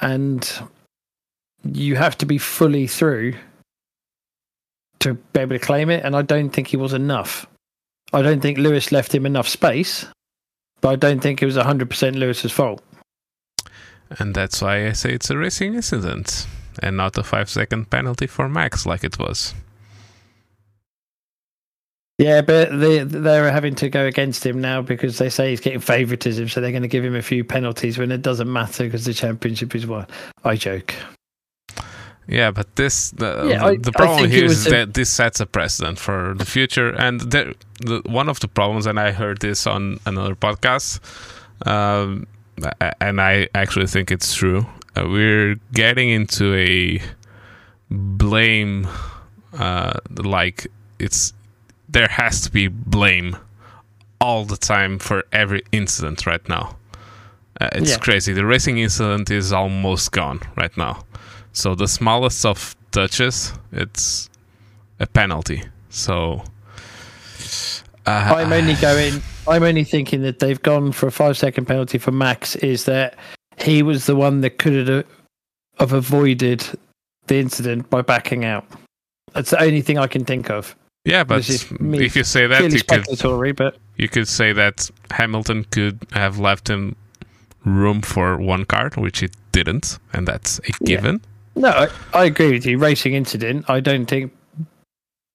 and you have to be fully through to be able to claim it, and I don't think he was enough. I don't think Lewis left him enough space, but I don't think it was 100% Lewis's fault. And that's why I say it's a racing incident and not a five second penalty for Max like it was. Yeah, but they they're having to go against him now because they say he's getting favouritism, so they're going to give him a few penalties when it doesn't matter because the championship is won. I joke. Yeah, but this the, yeah, I, the problem here is a... that this sets a precedent for the future, and there, the, one of the problems, and I heard this on another podcast, um, and I actually think it's true. Uh, we're getting into a blame, uh, like it's there has to be blame all the time for every incident right now. Uh, it's yeah. crazy. The racing incident is almost gone right now. So the smallest of touches, it's a penalty. So uh, I'm only going. I'm only thinking that they've gone for a five second penalty for Max. Is that he was the one that could have, have avoided the incident by backing out. That's the only thing I can think of. Yeah, but if you say that, you could, but you could say that Hamilton could have left him room for one card, which it didn't, and that's a given. No, I, I agree with you. Racing incident, I don't think,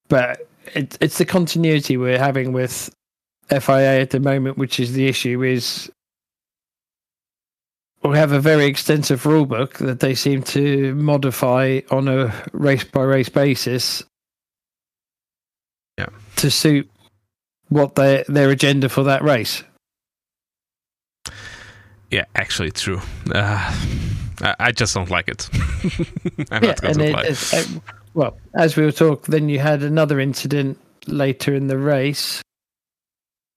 but it, it's the continuity we're having with FIA at the moment, which is the issue. Is we have a very extensive rule book that they seem to modify on a race by race basis. Yeah. To suit what their their agenda for that race. Yeah, actually, true. Uh, I just don't like it. yeah, and it, it, uh, well, as we were talking, then you had another incident later in the race,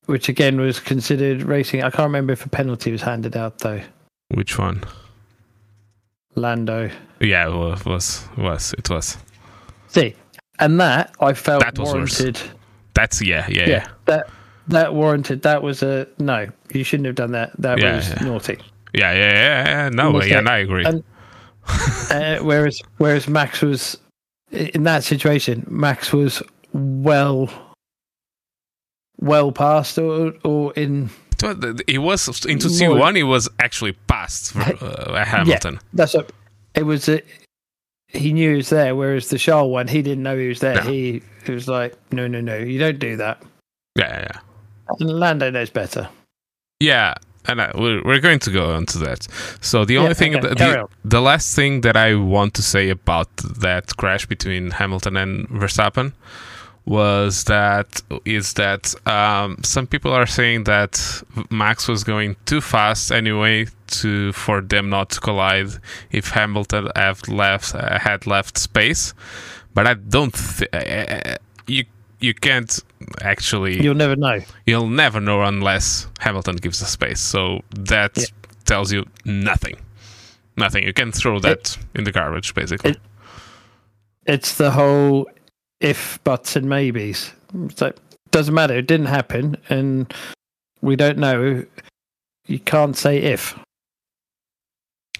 which again was considered racing. I can't remember if a penalty was handed out though. Which one? Lando. Yeah, it was. Was, was it was? See, and that I felt that was warranted. Worse. That's yeah, yeah, yeah, yeah. That that warranted. That was a no. You shouldn't have done that. That yeah, was yeah. naughty. Yeah, yeah, yeah. yeah. No, yeah, I agree. And, uh, whereas, whereas Max was in that situation, Max was well, well past, or or in. He was into C one. He was actually past for, uh, Hamilton. Yeah, that's what it was. A, he knew he was there, whereas the Charles one, he didn't know he was there. No. He, he was like, "No, no, no, you don't do that." Yeah, yeah. And Lando knows better. Yeah, and I, we're, we're going to go on to that. So the only Yeah, thing, okay, the, the, the last thing that I want to say about that crash between Hamilton and Verstappen was that is that um, some people are saying that Max was going too fast anyway to for them not to collide if Hamilton have left uh, had left space, but I don't. Th- uh, you you can't actually You'll never know. you'll never know unless Hamilton gives a space. So that Yeah. tells you nothing. Nothing. You can throw that in the garbage, basically. It- It's the whole if, buts, and maybes. So doesn't matter. It didn't happen, and we don't know. You can't say if.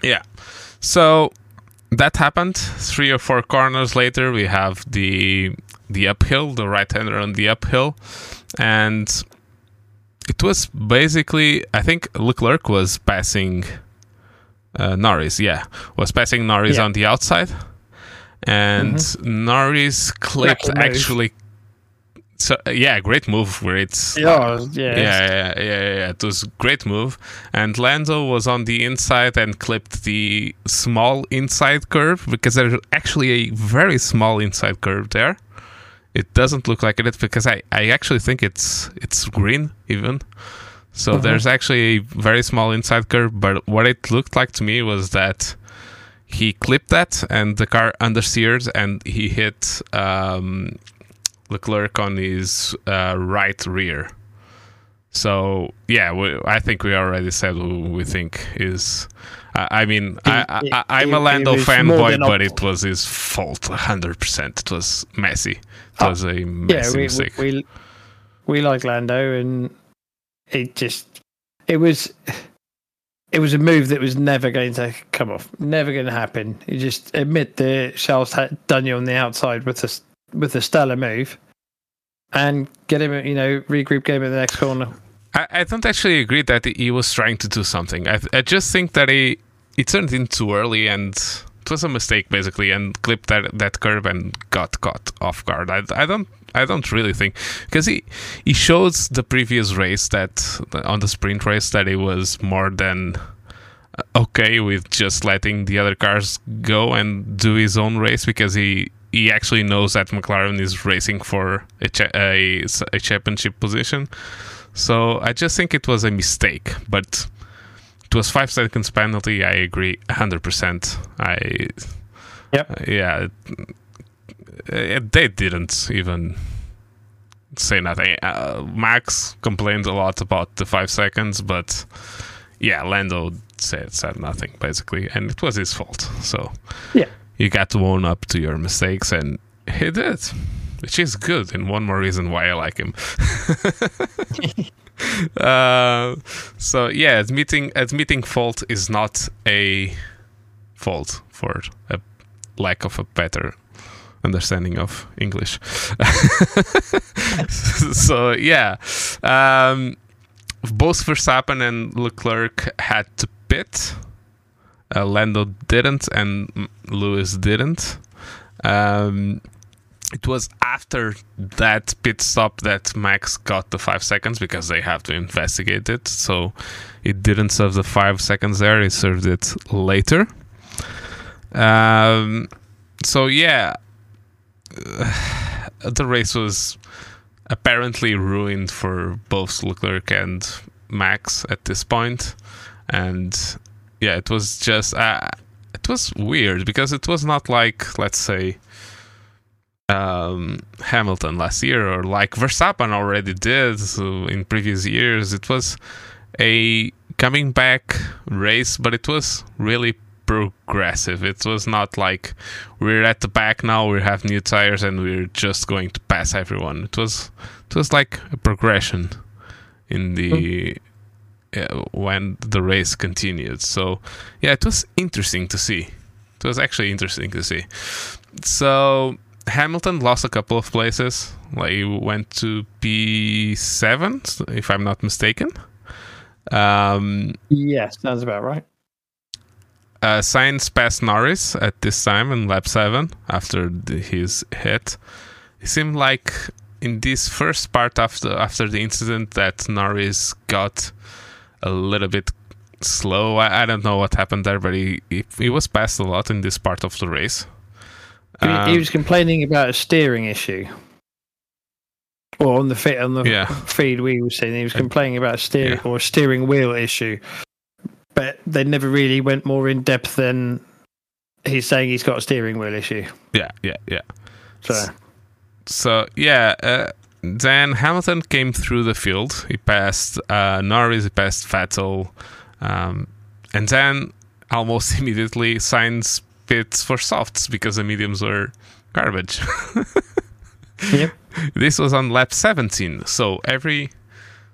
yeah. So that happened. Three or four corners later, we have the the uphill, the right hander on the uphill, and it was basically. I think Leclerc was passing uh, Norris. Yeah, was passing Norris Yeah. on the outside, and Norris clipped Great actually. So yeah, great move where it's Yeah, yeah. yeah, yeah, yeah, yeah, yeah. It was a great move. And Lando was on the inside and clipped the small inside curve because there's actually a very small inside curve there. It doesn't look like it because I, I actually think it's it's green even. So Mhm. there's actually a very small inside curve, but what it looked like to me was that he clipped that and the car understeered and he hit um, Leclerc on his uh, right rear. So yeah, we, I think we already said who we think is. Uh, I mean, I, It- I, I'm it- a Lando fanboy, but it was his fault, hundred percent. It was messy. It was a Yeah, we, mistake. we we like Lando, and it just it was it was a move that was never going to come off, never going to happen. You just admit the Charles had done you on the outside with a with a stellar move, and get him, you know, regroup game in the next corner. I, I don't actually agree that he was trying to do something. I, I just think that he he turned in too early and it was a mistake basically, and clipped that that curve and got caught off guard. I, I don't I don't really think because he he shows the previous race that on the sprint race that he was more than uh, okay with just letting the other cars go and do his own race because he he actually knows that McLaren is racing for a, cha- a, a championship position. So I just think it was a mistake, but it was five seconds penalty. I agree, hundred percent. I Yep. yeah, they didn't even say nothing. Uh, Max complained a lot about the five seconds, but yeah, Lando said said nothing basically, and it was his fault. So Yeah. you got to own up to your mistakes, and he did, which is good, and one more reason why I like him. uh, so yeah, admitting admitting fault is not a fault for a lack of a better understanding of English. so yeah, um, both Verstappen and Leclerc had to pit. Uh, Lando didn't, and Lewis didn't. Um, it was after that pit stop that Max got the five seconds because they have to investigate it. So it didn't serve the five seconds there; it served it later. Um, so yeah, the race was apparently ruined for both Leclerc and Max at this point. and yeah, it was just uh, it was weird because it was not like let's say um, Hamilton last year or like Verstappen already did in previous years. It was a coming back race, but it was really progressive. It was not like we're at the back now, we have new tires, and we're just going to pass everyone. It was it was like a progression in the uh, when the race continued. So yeah, it was interesting to see. It was actually interesting to see. So Hamilton lost a couple of places. Like he went to P seven, if I'm not mistaken. Um, Yes, sounds about right. uh, Sainz passed Norris at this time in lap seven after the, his hit. It seemed like in this first part after after the incident that Norris got a little bit slow. I, I don't know what happened there, but he, he, he was passed a lot in this part of the race. He, he Um, was complaining about a steering issue. Or on the fit on the Yeah. feed we were seeing, he was complaining about a steering Yeah. or a steering wheel issue. But they never really went more in depth than he's saying he's got a steering wheel issue. yeah, yeah, yeah. So So yeah, uh, then Hamilton came through the field. He passed uh, Norris, he passed Vettel, um, and then almost immediately Sainz pits for softs because the mediums were garbage. Yep. This was on lap 17, so every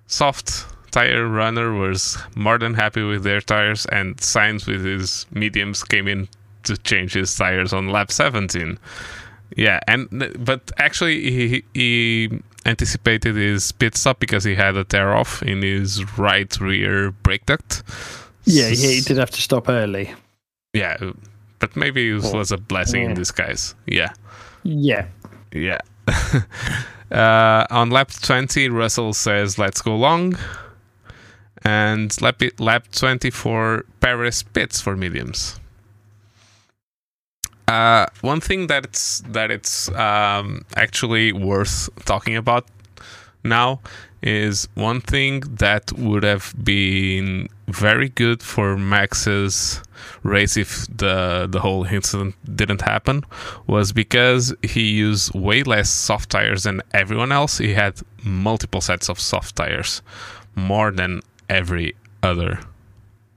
soft tire runner was more than happy with their tires, and Sainz with his mediums came in to change his tires on lap 17. Yeah, and but actually he he anticipated his pit stop because he had a tear off in his right rear brake duct. Yeah, he, he did have to stop early. Yeah, but maybe it was a blessing in disguise. Yeah. Yeah. Yeah. uh, on lap 20, Russell says, let's go long. And lap, lap 24, Perez pits for mediums. Uh, one thing that it's that it's um, actually worth talking about now is one thing that would have been very good for Max's race if the the whole incident didn't happen was because he used way less soft tires than everyone else. He had multiple sets of soft tires, more than every other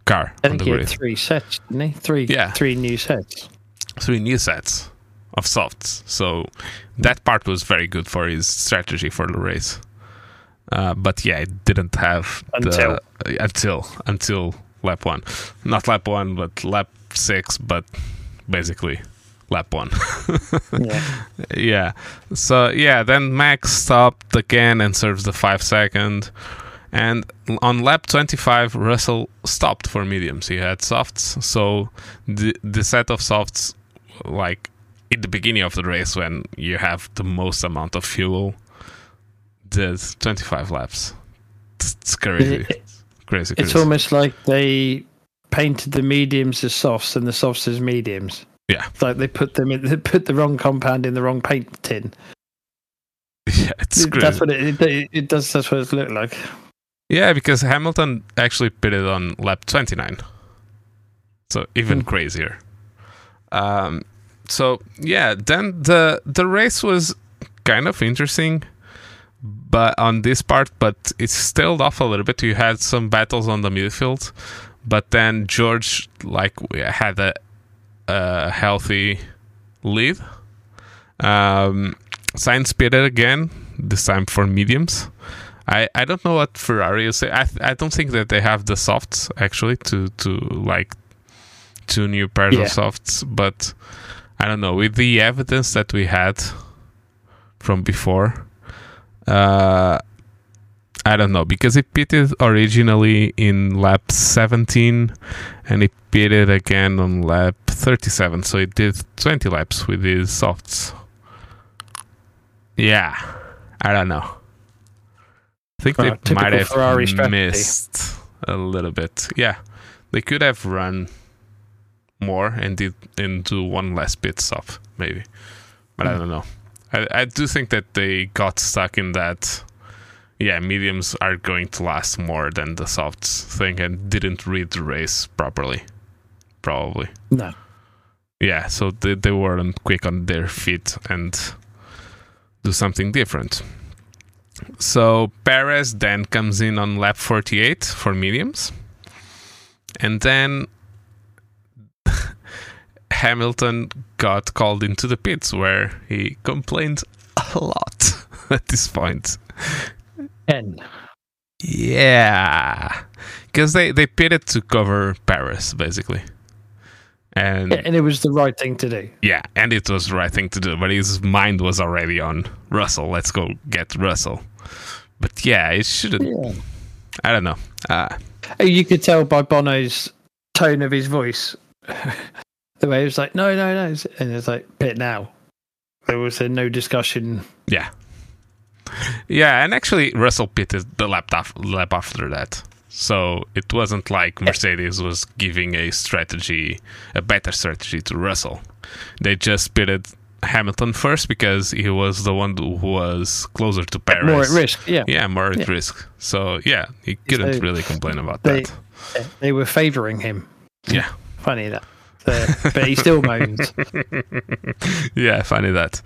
car I think he had three sets, didn't he? Three Yeah. three new sets. Three new sets of softs. So that part was very good for his strategy for the race. Uh, but yeah, it didn't have Until. the, until until lap one, not lap one, but lap six, but basically lap one. Yeah. yeah. So yeah, then Max stopped again and serves the five second. And on lap 25, Russell stopped for mediums. He had softs. So the the set of softs, like in the beginning of the race when you have the most amount of fuel, did 25 laps. It's, it's crazy. It- crazy. It's almost like they painted the mediums as softs and the softs as mediums. Yeah. It's like they put them in, they put the wrong compound in the wrong paint tin. yeah, it's crazy. That's what it, it, it does. That's what it looked like. Yeah, because Hamilton actually pitted on lap 29. So even Hmm. crazier. Um, so yeah, then the the race was kind of interesting, but on this part, but it stalled off a little bit. You had some battles on the midfield, but then George like had a, a healthy lead. Um, Sainz pitted again, this time for mediums. I, I don't know what Ferrari is saying. I th- I don't think that they have the softs actually to to like two new pairs Yeah. of softs, but I don't know with the evidence that we had from before. Uh, I don't know because it pitted originally in lap 17 and it pitted again on lap 37, so it did 20 laps with these softs. Yeah, I don't know. I think they might have Ferrari strategy. missed a little bit. Yeah, they could have run more and did and do one less pit stop maybe, but I Hmm. don't know. I I do think that they got stuck in that. Yeah, mediums are going to last more than the softs thing, and didn't read the race properly. Probably. No. Yeah, so they, they weren't quick on their feet and do something different. So Perez then comes in on lap 48 for mediums. And then Hamilton got called into the pits where he complained a lot at this point. Ten. Yeah. Because they, they pitted to cover Perez, basically. And Yeah, and it was the right thing to do. yeah, and it was the right thing to do, but his mind was already on Russell. Let's go get Russell. But yeah, it shouldn't. Yeah. I don't know. Uh, You could tell by Bono's tone of his voice, the way he was like, "No, no, no," and it's like, "Pit now." There was a no discussion. yeah, yeah, and actually, Russell pitted the lap, lap after that. So it wasn't like Mercedes was giving a strategy, a better strategy to Russell. They just pitted Hamilton first because he was the one who was closer to Perez. More at risk, yeah. Yeah, more at yeah. risk. So yeah, he couldn't so really complain about they, that. They were favouring him. Yeah. Funny that. But he still moans. yeah, funny that.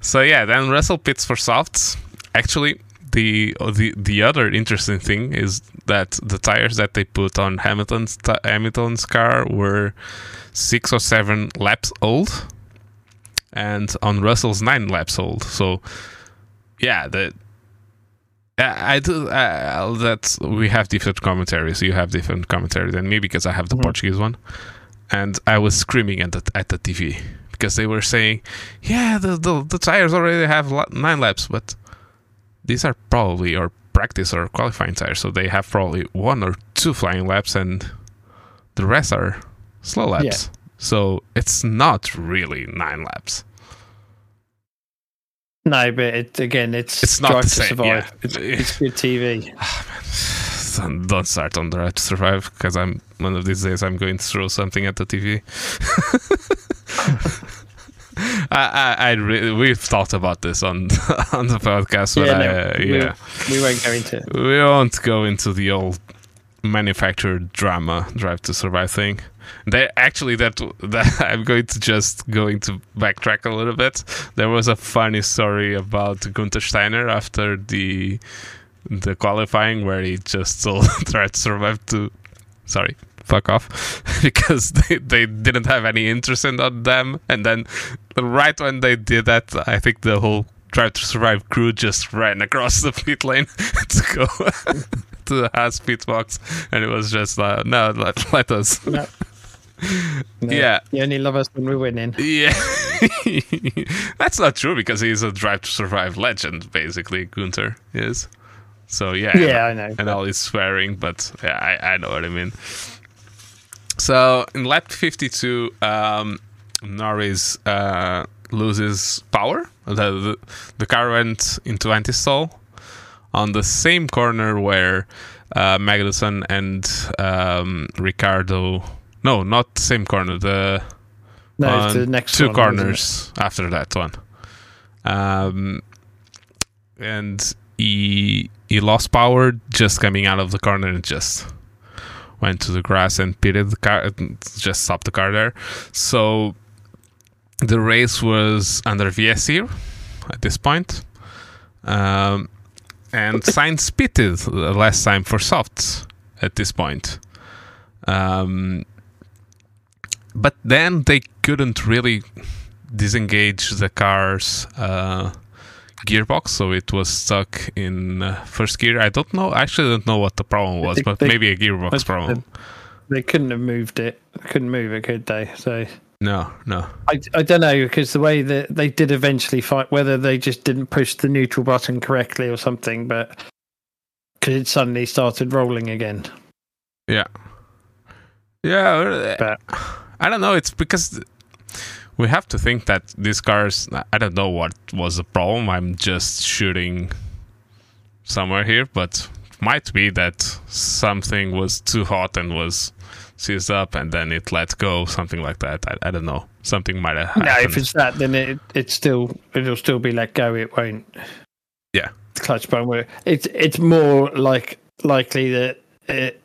So yeah, then Russell pits for softs. Actually, the the the other interesting thing is that the tires that they put on Hamilton's Hamilton's car were six or seven laps old, and on Russell's nine laps old. So yeah, the I do uh, that we have different commentaries. You have different commentaries than me because I have the mm-hmm. Portuguese one, and I was screaming at the at the TV because they were saying, "Yeah, the the, the tires already have nine laps, but these are probably or practice or qualifying tires, so they have probably one or two flying laps, and the rest are slow laps. Yeah. So it's not really nine laps. No, but it, again, it's it's not the same. Yeah. It's, it's good TV. Oh, ah, Don't start on Drive to Survive because I'm one of these days I'm going to throw something at the TV. I, I, I re- we've talked about this on on the podcast, but yeah, no, I, yeah, we won't go into. It. We won't go into the old manufactured drama Drive to Survive thing. They actually that that I'm going to just going to backtrack a little bit. There was a funny story about Gunther Steiner after the the qualifying where he just still tried to Survive to sorry fuck off because they, they didn't have any interest in them and then right when they did that i think the whole drive to survive crew just ran across the pit lane to go to the Haas pit box. And it was just like no let, let us. No. No, yeah. You only love us when we're winning. Yeah. That's not true because he's a drive to survive legend basically gunther is so yeah yeah i know and all his swearing but yeah I, I know what i mean so in lap 52, um, Norris uh, loses power. The, the, the car went into anti-stall on the same corner where uh, Magnussen and um, Ricciardo. No, not same corner. The no, the next two one, corners after that one. Um, and he he lost power just coming out of the corner and just went to the grass and pitted the car, just stopped the car there. So the race was under VSC at this point. Um, and Sainz pitted the last time for softs at this point. Um, but then they couldn't really disengage the car's uh, gearbox, so it was stuck in uh, first gear. I don't know. I actually don't know what the problem was, but they, maybe a gearbox problem. They couldn't have moved it. Couldn't move it, could they? So no, no. I, I don't know because the way that they did eventually fight, whether they just didn't push the neutral button correctly or something, but because it suddenly started rolling again. Yeah. Yeah, but, I don't know. It's because we have to think that these cars i don't know what was the problem. I'm just shooting somewhere here but might be that something was too hot and was seized up and then it let go something like that. I, I don't know. Something might have happened. no if it's that then it it still it'll still be let go. It won't yeah. clutch button it's it's more like likely that it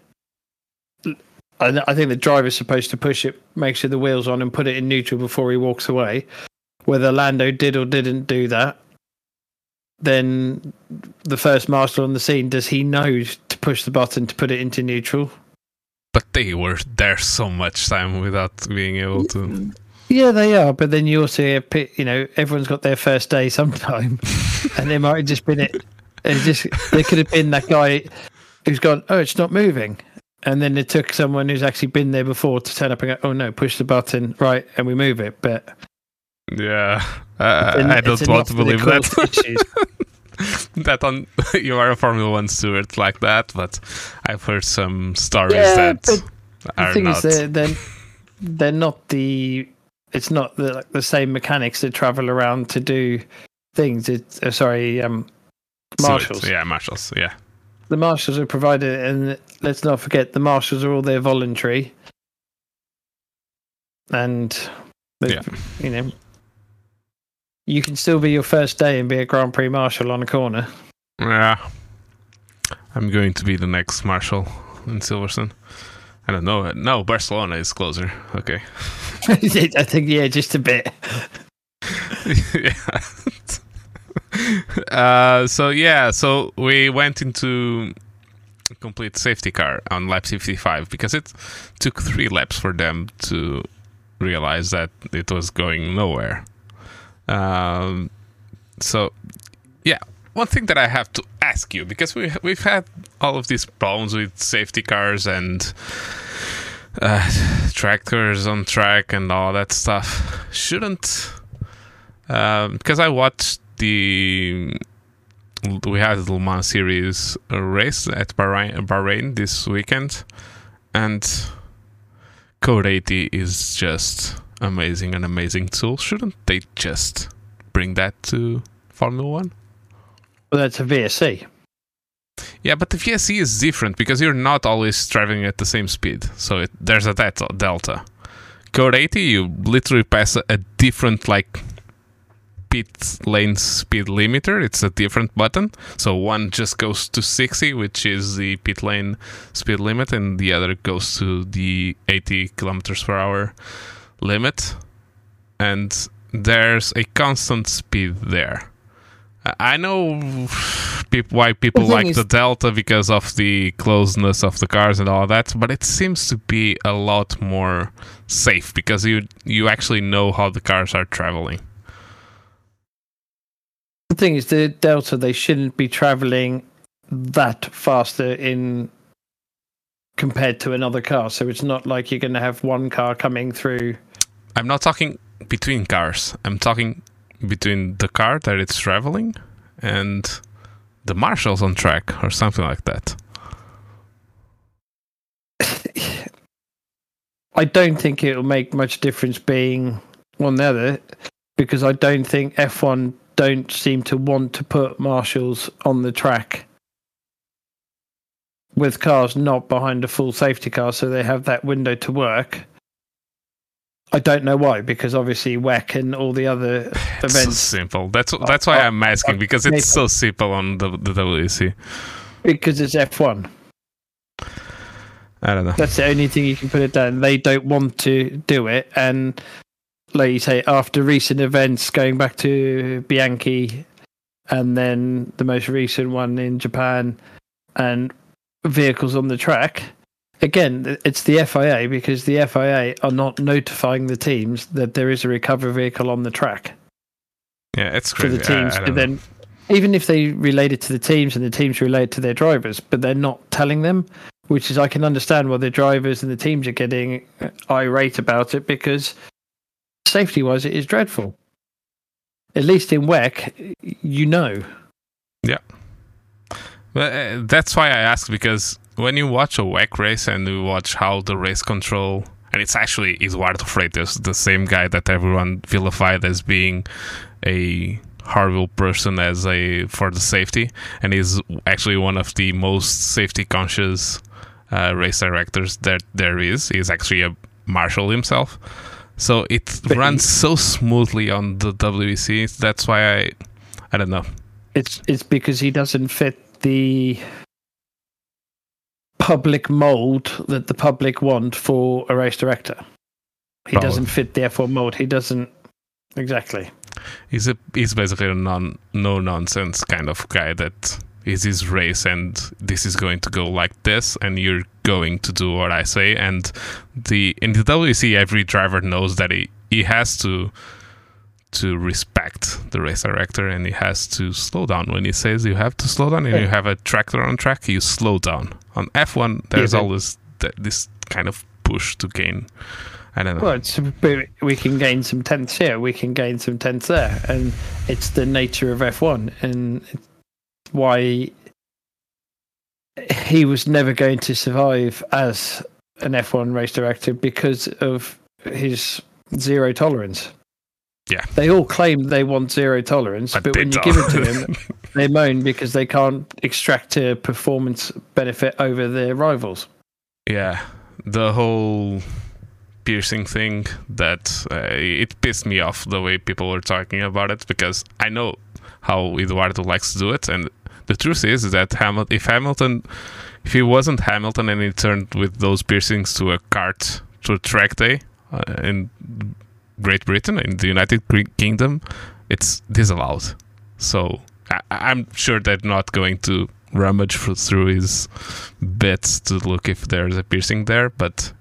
I, think the driver's supposed to push it, make sure the wheels on, and put it in neutral before he walks away. Whether Lando did or didn't do that, then the first master on the scene does he know to push the button to put it into neutral? But they were there so much time without being able to. Yeah, they are. But then you also you know, everyone's got their first day sometime, and there might have just been it. It just there could have been that guy who's gone. Oh, it's not moving and then it took someone who's actually been there before to turn up and go, "Oh no, push the button, right, and we move it." But yeah, uh, I don't want to believe that. that on you are a Formula One steward like that, but I've heard some stories yeah, that are the thing not. Is they're, they're, they're not the it's not the like, the same mechanics that travel around to do things. It's uh, sorry, um, marshals. yeah, marshals. Yeah, the marshals are provided, and let's not forget the marshals are all there voluntary, and yeah. you know you can still be your first day and be a Grand Prix marshal on a corner. Yeah, I'm going to be the next marshal in Silverstone. I don't know. No, Barcelona is closer. Okay. I think yeah, just a bit. yeah. uh, so yeah, so we went into complete safety car on lap 55 because it took three laps for them to realize that it was going nowhere. Um, so yeah, one thing that I have to ask you because we we've had all of these problems with safety cars and uh, tractors on track and all that stuff. Shouldn't um, because I watched the we had the Le Mans series race at Bahrain, Bahrain this weekend, and Code 80 is just amazing, an amazing tool. Shouldn't they just bring that to Formula One? Well, that's a VSC. Yeah, but the VSC is different because you're not always traveling at the same speed. So it, there's a delta. Code 80, you literally pass a, a different, like, pit lane speed limiter. It's a different button. So one just goes to 60, which is the pit lane speed limit, and the other goes to the 80 kilometers per hour limit. And there's a constant speed there. I know why people like is- the Delta because of the closeness of the cars and all that, but it seems to be a lot more safe because you you actually know how the cars are traveling. The thing is, the Delta they shouldn't be traveling that faster in compared to another car. So it's not like you're going to have one car coming through. I'm not talking between cars. I'm talking between the car that it's traveling and the marshals on track or something like that. I don't think it'll make much difference being one the other because I don't think F1 don't seem to want to put marshals on the track with cars not behind a full safety car so they have that window to work I don't know why, because obviously WEC and all the other it's events. So simple. That's that's why I'm asking because it's so simple on the, the WEC. Because it's F1. I don't know. That's the only thing you can put it down. They don't want to do it, and like you say, after recent events, going back to Bianchi, and then the most recent one in Japan, and vehicles on the track again, it's the FIA because the FIA are not notifying the teams that there is a recovery vehicle on the track. Yeah, it's crazy. For the teams, I, I then even if they relate it to the teams and the teams relate to their drivers, but they're not telling them, which is I can understand why the drivers and the teams are getting irate about it because safety wise, it is dreadful. At least in WEC, you know. Yeah. Well, uh, that's why I asked because when you watch a WEC race and you watch how the race control and it's actually Eduardo Freitas, the same guy that everyone vilified as being a horrible person as a for the safety, and he's actually one of the most safety conscious uh, race directors that there is. He's actually a marshal himself, so it but runs so smoothly on the WEC. That's why I, I don't know. It's it's because he doesn't fit the public mold that the public want for a race director. He doesn't fit the F1 mold. He doesn't exactly. He's a he's basically a non no nonsense kind of guy that is his race and this is going to go like this and you're going to do what I say. And the in the WEC every driver knows that he, he has to to respect the race director and he has to slow down. When he says you have to slow down and you have a tractor on track you slow down. On f1 there's yeah, always th- this kind of push to gain. I don't know. Well we can gain some tenths here we can gain some tenths there and it's the nature of f1 and why he was never going to survive as an f1 race director because of his zero tolerance yeah. They all claim they want zero tolerance, but, but when you give it to them, they moan because they can't extract a performance benefit over their rivals. Yeah, the whole piercing thing that uh, it pissed me off the way people were talking about it because I know how Eduardo likes to do it, and the truth is that Hamilton, if Hamilton, if he wasn't Hamilton and he turned with those piercings to a cart to a track day uh, in Great Britain in the United Kingdom, it's disallowed. So I, am sure they're not going to rummage through his bits to look if there's a piercing there, but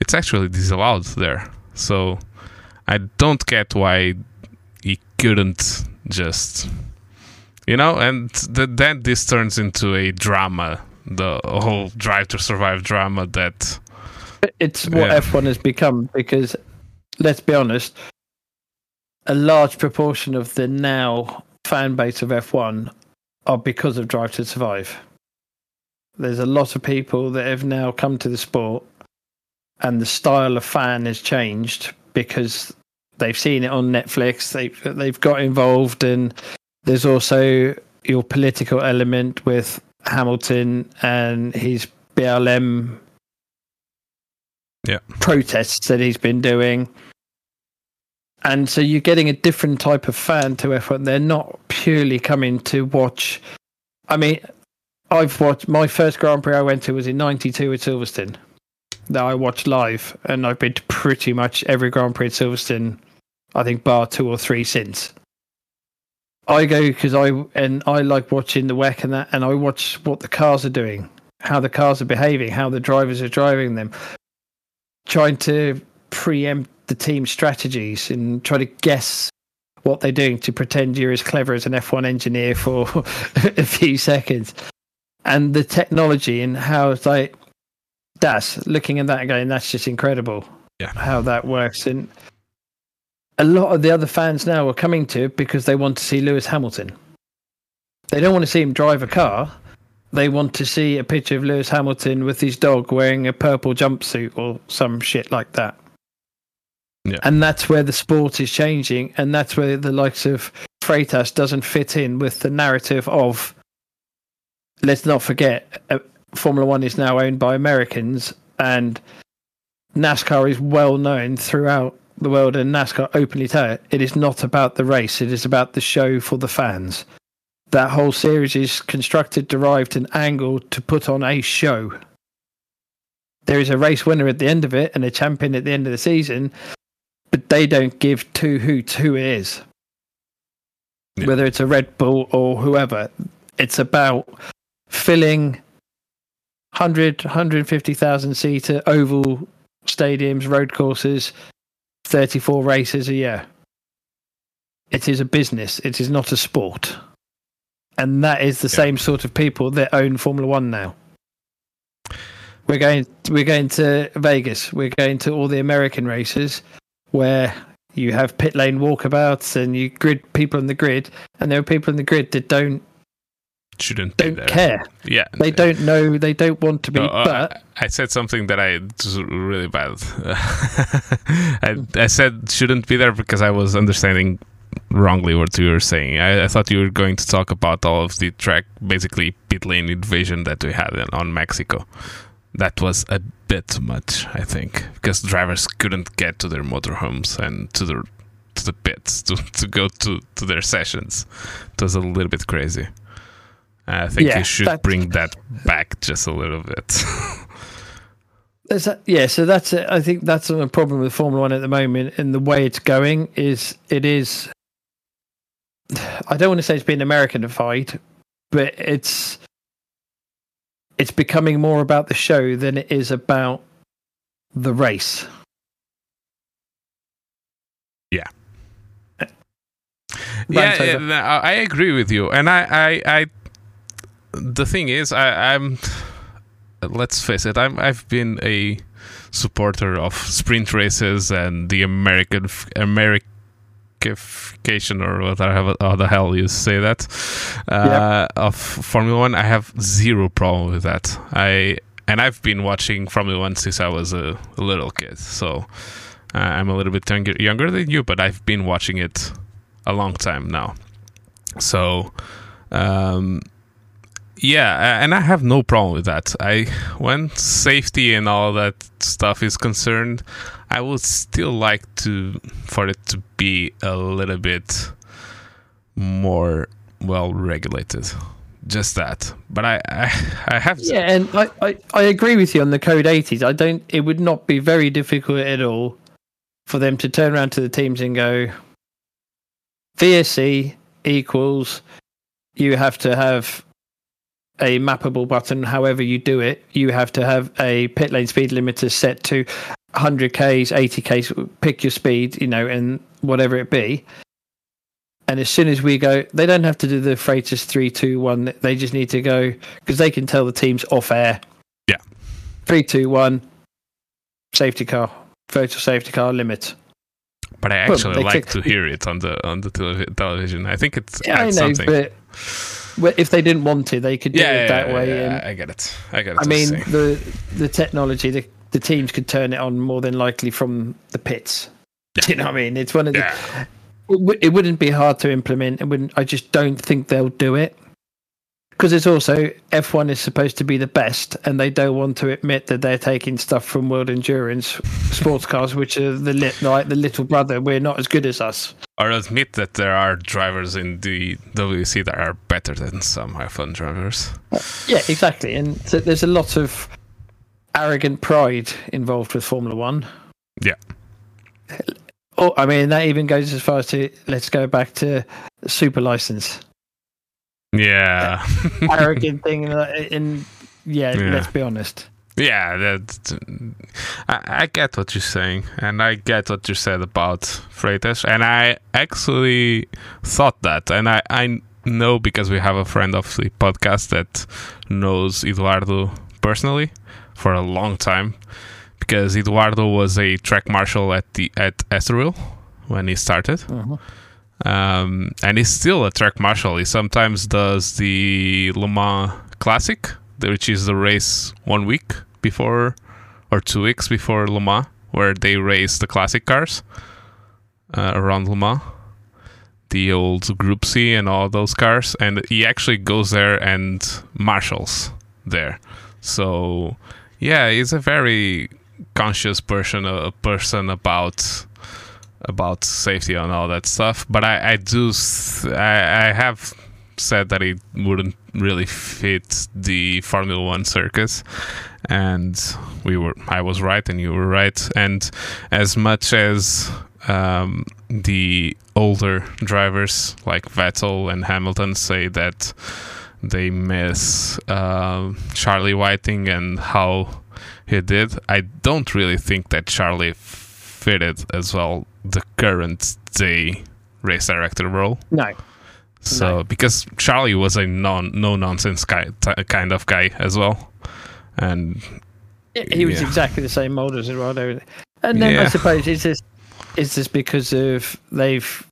it's actually disallowed there. So I don't get why he couldn't just, you know, and th- then this turns into a drama, the whole Drive to Survive drama that. It's what yeah. F1 has become because, let's be honest, a large proportion of the now fan base of F1 are because of Drive to Survive. There's a lot of people that have now come to the sport, and the style of fan has changed because they've seen it on Netflix. They've they've got involved, and there's also your political element with Hamilton and his BLM yeah. protests that he's been doing and so you're getting a different type of fan to F1. They're not purely coming to watch. I mean, I've watched my first Grand Prix I went to was in '92 at Silverstone. That I watched live, and I've been to pretty much every Grand Prix at Silverstone. I think bar two or three since. I go because I and I like watching the WEC and that, and I watch what the cars are doing, how the cars are behaving, how the drivers are driving them, trying to preempt the team strategies and try to guess what they're doing to pretend you're as clever as an F1 engineer for a few seconds. And the technology and how it's like that's looking at that and going, that's just incredible. Yeah. How that works. And a lot of the other fans now are coming to because they want to see Lewis Hamilton. They don't want to see him drive a car. They want to see a picture of Lewis Hamilton with his dog wearing a purple jumpsuit or some shit like that. Yeah. And that's where the sport is changing, and that's where the likes of Freitas doesn't fit in with the narrative of. Let's not forget, uh, Formula One is now owned by Americans, and NASCAR is well known throughout the world, and NASCAR openly tell it, it is not about the race; it is about the show for the fans. That whole series is constructed, derived, and angled to put on a show. There is a race winner at the end of it and a champion at the end of the season, but they don't give two hoots who it is. Yeah. Whether it's a Red Bull or whoever, it's about filling 100, 150,000 seater oval stadiums, road courses, 34 races a year. It is a business, it is not a sport. And that is the yeah. same sort of people that own Formula One now. We're going we're going to Vegas, we're going to all the American races where you have pit lane walkabouts and you grid people on the grid, and there are people in the grid that don't shouldn't don't care. Yeah, they don't know. They don't want to be. No, but I, I, said something that I really bad. I, I said shouldn't be there because I was understanding wrongly what you were saying. I, I, thought you were going to talk about all of the track, basically pit lane invasion that we had in, on Mexico that was a bit too much, I think, because drivers couldn't get to their motorhomes and to the to the pits to, to go to, to their sessions. It was a little bit crazy. I think yeah, you should that, bring that back just a little bit. yeah, so that's it. I think that's a problem with Formula One at the moment, and the way it's going is it is. I don't want to say it's been Americanified, but it's it's becoming more about the show than it is about the race. Yeah. yeah, yeah, I agree with you, and I, I, I the thing is, I, I'm. Let's face it, I'm. I've been a supporter of sprint races and the American American or whatever how the hell you say that uh, yep. of Formula One. I have zero problem with that. I and I've been watching Formula One since I was a, a little kid, so uh, I'm a little bit younger, younger than you, but I've been watching it a long time now. So Um, yeah, and I have no problem with that. I when safety and all that stuff is concerned, I would still like to for it to be a little bit more well regulated. Just that, but I I, I have yeah, and I, I I agree with you on the code 80s. I don't. It would not be very difficult at all for them to turn around to the teams and go, VSC equals you have to have a mappable button. However, you do it, you have to have a pit lane speed limiter set to 100k's, 80k's. Pick your speed, you know, and whatever it be. And as soon as we go, they don't have to do the Freitas three, two, one. They just need to go because they can tell the teams off air. Yeah, three, two, one. Safety car, virtual safety car limit. But I actually Boom, like to hear it on the on the television. I think it's yeah, I know, something. but if they didn't want to, they could do yeah, it that yeah, way. Yeah, I get it. I get it. I mean, the the technology, the the teams could turn it on more than likely from the pits. Do you know what I mean? It's one of the. It, it wouldn't be hard to implement. It wouldn't. I just don't think they'll do it because it's also F1 is supposed to be the best, and they don't want to admit that they're taking stuff from World Endurance sports cars, which are the lit, like the little brother. We're not as good as us. Or admit that there are drivers in the WEC that are better than some F1 drivers. Yeah, exactly. And so there's a lot of arrogant pride involved with Formula One. Yeah. Oh, I mean, that even goes as far as to let's go back to super license. Yeah. arrogant thing. In, yeah, yeah, let's be honest. Yeah, that I, I, get what you're saying, and I get what you said about Freitas, and I actually thought that, and I, I know because we have a friend of the podcast that knows Eduardo personally for a long time, because Eduardo was a track marshal at the at Estoril when he started. Uh-huh. Um, and he's still a track marshal. He sometimes does the Le Mans Classic, which is the race one week before or two weeks before Le Mans, where they race the classic cars uh, around Le Mans, the old Group C and all those cars. And he actually goes there and marshals there. So, yeah, he's a very conscious person, a person about about safety and all that stuff. But I, I do, I, I have said that it wouldn't really fit the Formula One circus, and we were, I was right, and you were right. And as much as um, the older drivers like Vettel and Hamilton say that they miss uh, Charlie Whiting and how he did, I don't really think that Charlie fitted as well the current day race director role. No. So no. because Charlie was a non no nonsense guy, t- kind of guy as well, and he was yeah. exactly the same mold as Eduardo. And then yeah. I suppose is this is this because of they've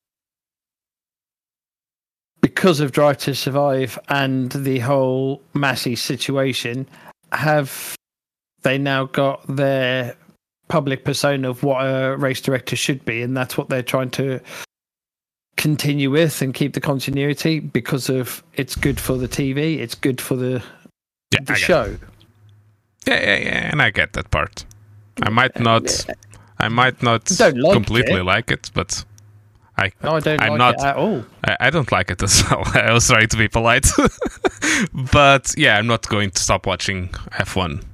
because of Drive to Survive and the whole Masi situation, have they now got their public persona of what a race director should be, and that's what they're trying to continue with and keep the continuity because of it's good for the TV, it's good for the yeah, the show. Yeah, yeah, yeah, and I get that part. I might not, I might not like completely it. like it, but I, no, I don't I'm like not, it at all. I, I, don't like it as well. I was trying to be polite, but yeah, I'm not going to stop watching F1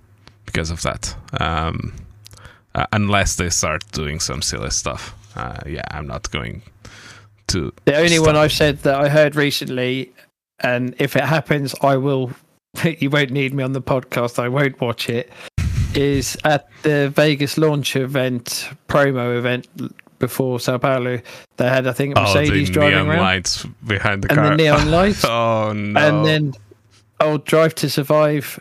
because of that. Um, uh, unless they start doing some silly stuff. Uh, yeah, I'm not going to. The only stop. one I've said that I heard recently, and if it happens, I will. You won't need me on the podcast. I won't watch it. Is at the Vegas launch event, promo event before Sao Paulo. They had, I think, Mercedes oh, driving neon around. lights behind the and car. And the neon lights. oh no! And then, old Drive to Survive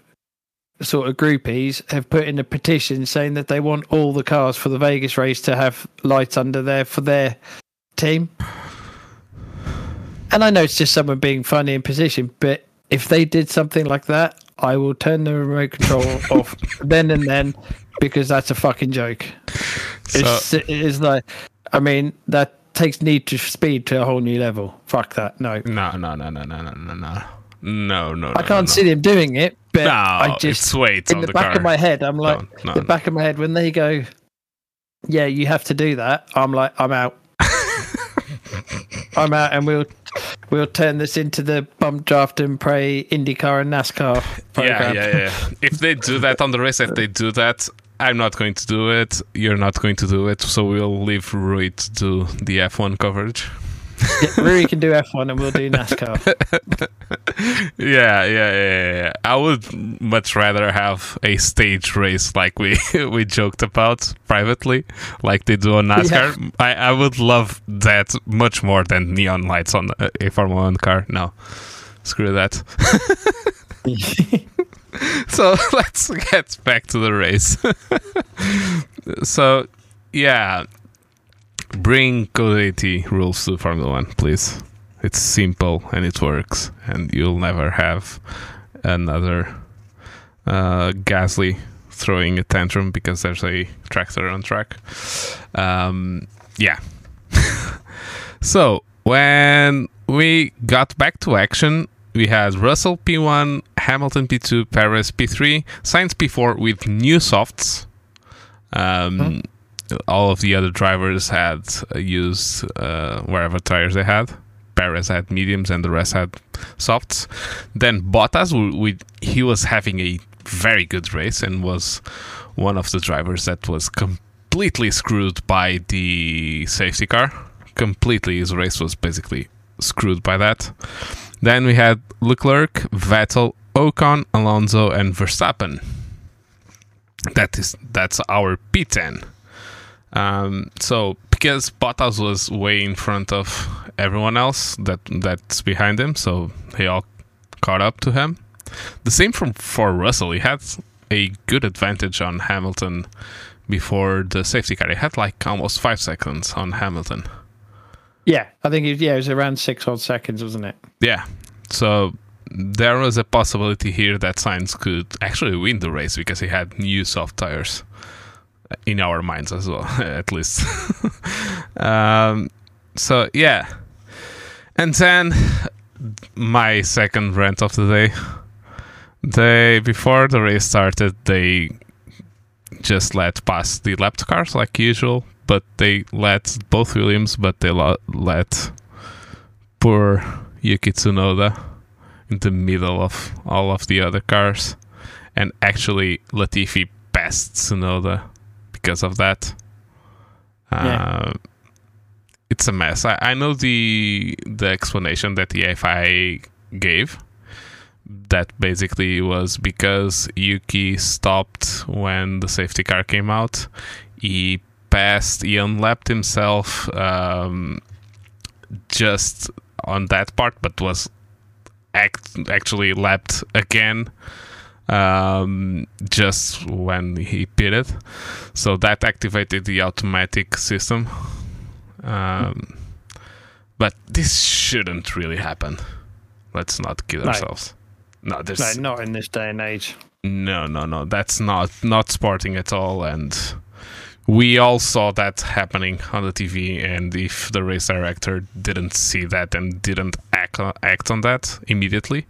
sort of groupies have put in a petition saying that they want all the cars for the Vegas race to have lights under there for their team. And I know it's just someone being funny in position, but if they did something like that, I will turn the remote control off then and then because that's a fucking joke. So, it's, it's like, I mean, that takes Need to Speed to a whole new level. Fuck that. No. No, no, no, no, no, no, no, no. No, no, I can't no, see them doing it, but No, I just weight in on the, the, back car. of my head, I'm like, no, the no. back of my head when they go, yeah, you have to do that. I'm like, I'm out. I'm out, and we'll we'll turn this into the bump draft and pray IndyCar and NASCAR yeah, program. yeah, yeah. if they do that on the race, if they do that, I'm not going to do it. You're not going to do it. So we'll leave Rui to do the F1 coverage. Yeah, can do F1 and we'll do NASCAR. Yeah, yeah, yeah, yeah, yeah. I would much rather have a stage race like we we joked about privately, like they do on NASCAR. I, I would love that much more than neon lights on a, a Formula One car. No, screw that. so let's get back to the race. so, yeah, bring 80 rules to Formula One, please. It's simple and it works, and you'll never have another uh, Gasly throwing a tantrum because there's a tractor on track. Um, yeah. so when we got back to action, we had Russell P1, Hamilton P2, Perez P3, Sainz P4 with new softs. Um, All of the other drivers had uh, used uh, wherever tires they had. Perez had mediums and the rest had softs. Then Bottas, w- with he was having a very good race and was one of the drivers that was completely screwed by the safety car. Completely, his race was basically screwed by that. Then we had Leclerc, Vettel, Ocon, Alonso, and Verstappen. That is that's our P10. Um, so because Bottas was way in front of everyone else that that's behind him, so they all caught up to him. The same from for Russell. He had a good advantage on Hamilton before the safety car. He had like almost five seconds on Hamilton. yeah, I think it, yeah, it was around six odd seconds, wasn't it? Yeah. So there was a possibility here that Sainz could actually win the race because he had new soft tires in our minds as well, at least. um, so yeah. And then my second rant of the day. They before the race started, they just let pass the lap cars like usual, but they let both Williams, but they lo- let poor Yuki Tsunoda in the middle of all of the other cars, and actually Latifi passed Tsunoda because of that. Yeah. Uh, it's a mess. I, I know the the explanation that the FIA gave. That basically was because Yuki stopped when the safety car came out. He passed, he unlapped himself um, just on that part, but was act- actually lapped again um, just when he pitted. So that activated the automatic system. Um, but this shouldn't really happen. Let's not kid No. ourselves. No, No, not in this day and age. no, no, no. That's not not sporting at all. And we all saw that happening on the TV. And if the race director didn't see that and didn't act on, act on that immediately,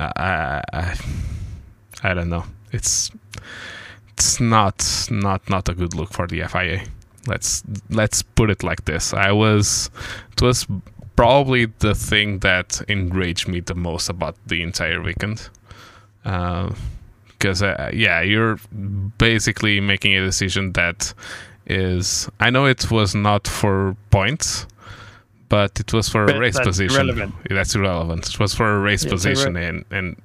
I, I I don't know. It's it's not not not a good look for the FIA. Let's let's put it like this. I was it was probably the thing that enraged me the most about the entire weekend. Because uh, yeah, you're basically making a decision that is. I know it was not for points, but it was for a race that's position. That's irrelevant. It was for a race it's position, and and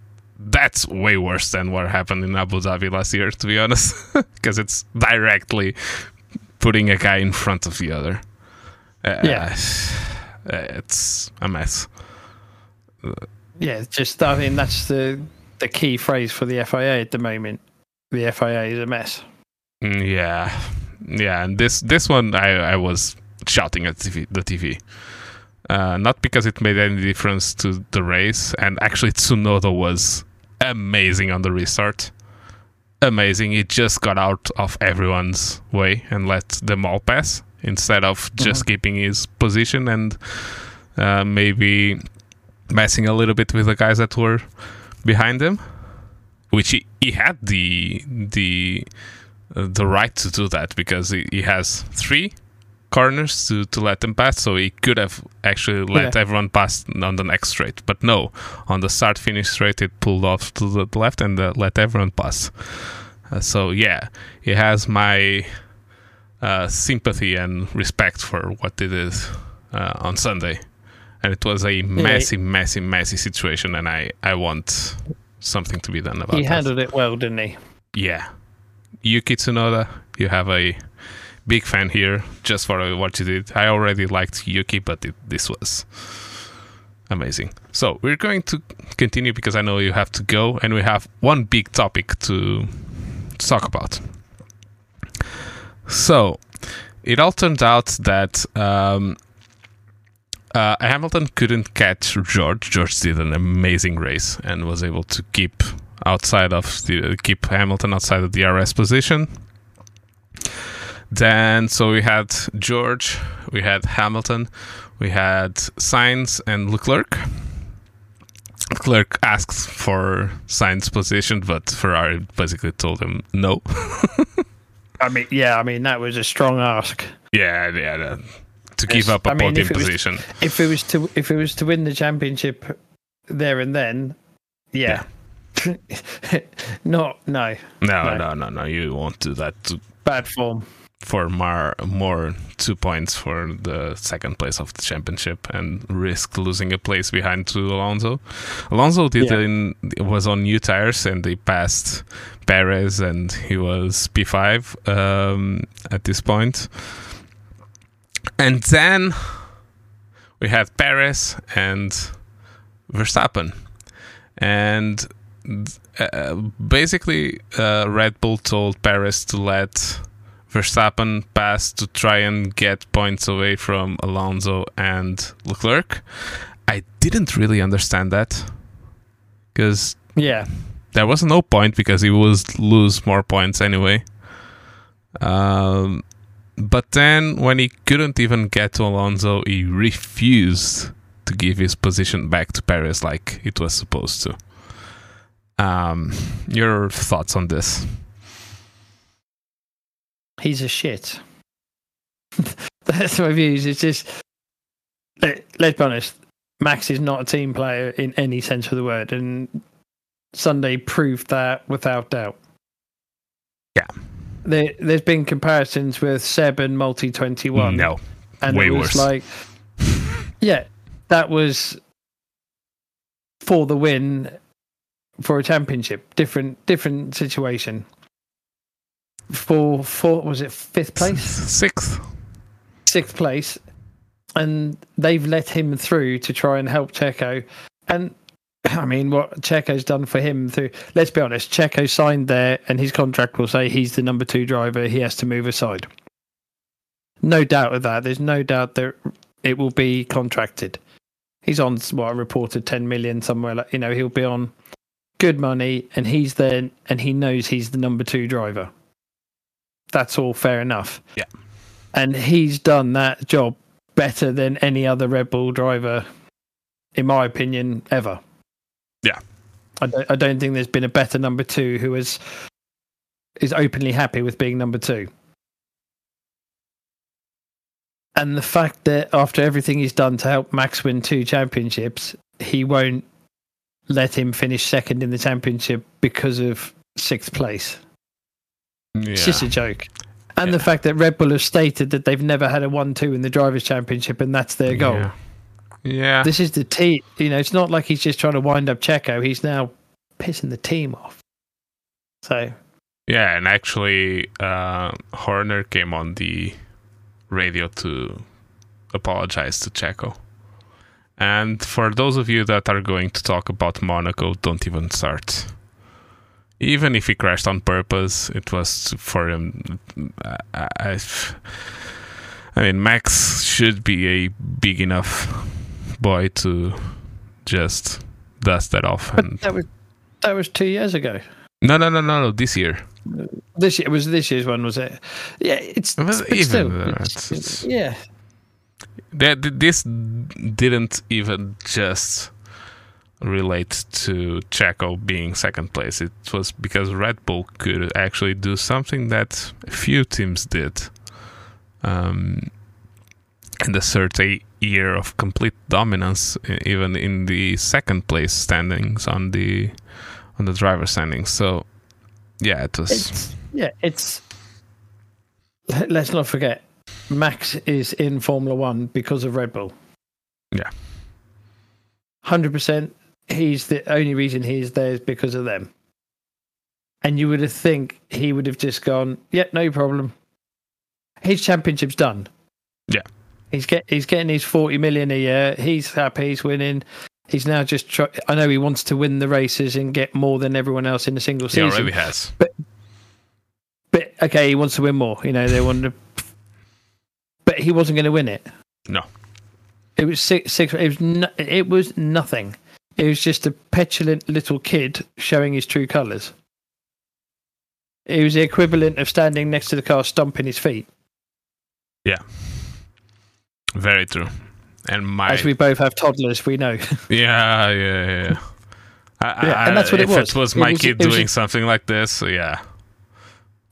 that's way worse than what happened in Abu Dhabi last year, to be honest, because it's directly putting a guy in front of the other. Uh, Yeah. it's a mess. Yeah, just I mean that's the the key phrase for the FIA at the moment. The FIA is a mess. Mm, Yeah, yeah, and this this one I I was shouting at TV, the TV, uh, not because it made any difference to the race, and actually Tsunoda was amazing on the restart, amazing. He just got out of everyone's way and let them all pass. instead of just keeping his position and uh, maybe messing a little bit with the guys that were behind him, which he, he had the the uh, the right to do that because he, he has three corners to, to let them pass, so he could have actually let Yeah. everyone pass on the next straight. But no, on the start finish straight, it pulled off to the left and uh, let everyone pass. Uh, so yeah, he has my uh, sympathy and respect for what they did uh, on Sunday, and it was a messy, messy, messy situation, and I I want something to be done about it. He that. handled it well, didn't he? Yeah, Yuki Tsunoda, you have a big fan here just for what you did. I already liked Yuki, but it, this was amazing. So we're going to continue because I know you have to go, and we have one big topic to, talk about. So it all turned out that um, uh, Hamilton couldn't catch George. George did an amazing race and was able to keep outside of the keep Hamilton outside of the DRS position. Then so we had George, we had Hamilton, we had Sainz and Leclerc. Leclerc asked for Sainz position, but Ferrari basically told him no. I mean, yeah, I mean that was a strong ask. yeah, yeah, to give up a I mean, podium if it was- position. If it was to if it was to win the championship there and then, yeah. Not no No, No. no, no, no. You won't do that to, bad form. For more, more two points for the second place of the championship and risk losing a place behind to Alonso. Alonso did Yeah. in was on new tires and they passed Perez and he was P5 um, at this point. And then we had Perez and Verstappen. And uh, basically, uh, Red Bull told Perez to let Verstappen pass to try and get points away from Alonso and Leclerc. I didn't really understand that because Yeah, there was no point because he was lose more points anyway. Um, but then when he couldn't even get to Alonso, he refused to give his position back to Perez like it was supposed to. Um, your thoughts on this? He's a shit. That's my views. It's just let, let's be honest. Max is not a team player in any sense of the word, and Sunday proved that without doubt. Yeah. There, there's been comparisons with Seb and Multi Twenty One. No, and way it was worse. like, yeah, that was for the win for a championship. Different, different situation. For for was it fifth place, sixth. sixth place, and they've let him through to try and help Checo. And I mean, what Checo's done for him through. Let's be honest, Checo signed there, and his contract will say he's the number two driver. He has to move aside. No doubt of that. There's no doubt that it will be contracted. He's on what I reported 10 million somewhere. Like, you know, he'll be on good money, and he's there, and he knows he's the number two driver. That's all fair enough. Yeah. And he's done that job better than any other Red Bull driver, in my opinion, ever. Yeah. I don't, I don't think there's been a better number two who is is openly happy with being number two. And the fact that after everything he's done to help Max win two championships, he won't let him finish second in the championship because of sixth place. Yeah. It's just a joke. And the fact that Red Bull have stated that they've never had a 1 2 in the Drivers' Championship and that's their goal. Yeah. Yeah. This is the team. You know, it's not like he's just trying to wind up Checo. He's now pissing the team off. So, Yeah, and actually, uh, Horner came on the radio to apologize to Checo. And for those of you that are going to talk about Monaco, don't even start. Even if he crashed on purpose, it was for him. I, I, I mean, Max should be a big enough boy to just dust that off. but And that was that was two years ago. No, no, no, no, no. This year. This year it was this year's one, was it? Yeah, it's but even still, there, it's- it's- yeah. That this didn't even just relate to Checo being second place. It was because Red Bull could actually do something that a few teams did. Um, and the third a- year of complete dominance, even in the second place standings on the on the driver standings. So, yeah, it was. It's yeah, it's let's not forget Max is in Formula One because of Red Bull. Yeah. Hundred percent he's the only reason he's there is because of them. And you would have think he would have just gone, Yeah, no problem. His championship's done. Yeah. He's get he's getting his forty million a year. He's happy. He's winning. He's now just. Try- I know he wants to win the races and get more than everyone else in a single season. he season. already has. But okay, he wants to win more. You know, they want to. But he wasn't going to win it. No. It was six. Six. It was. No, it was nothing. It was just a petulant little kid showing his true colours. It was the equivalent of standing next to the car, stomping his feet. Yeah. Very true. And my As we both have toddlers, we know. Yeah, yeah, yeah. I, Yeah, I, and that's what it if was. it was It my was- kid doing a- something like this, yeah,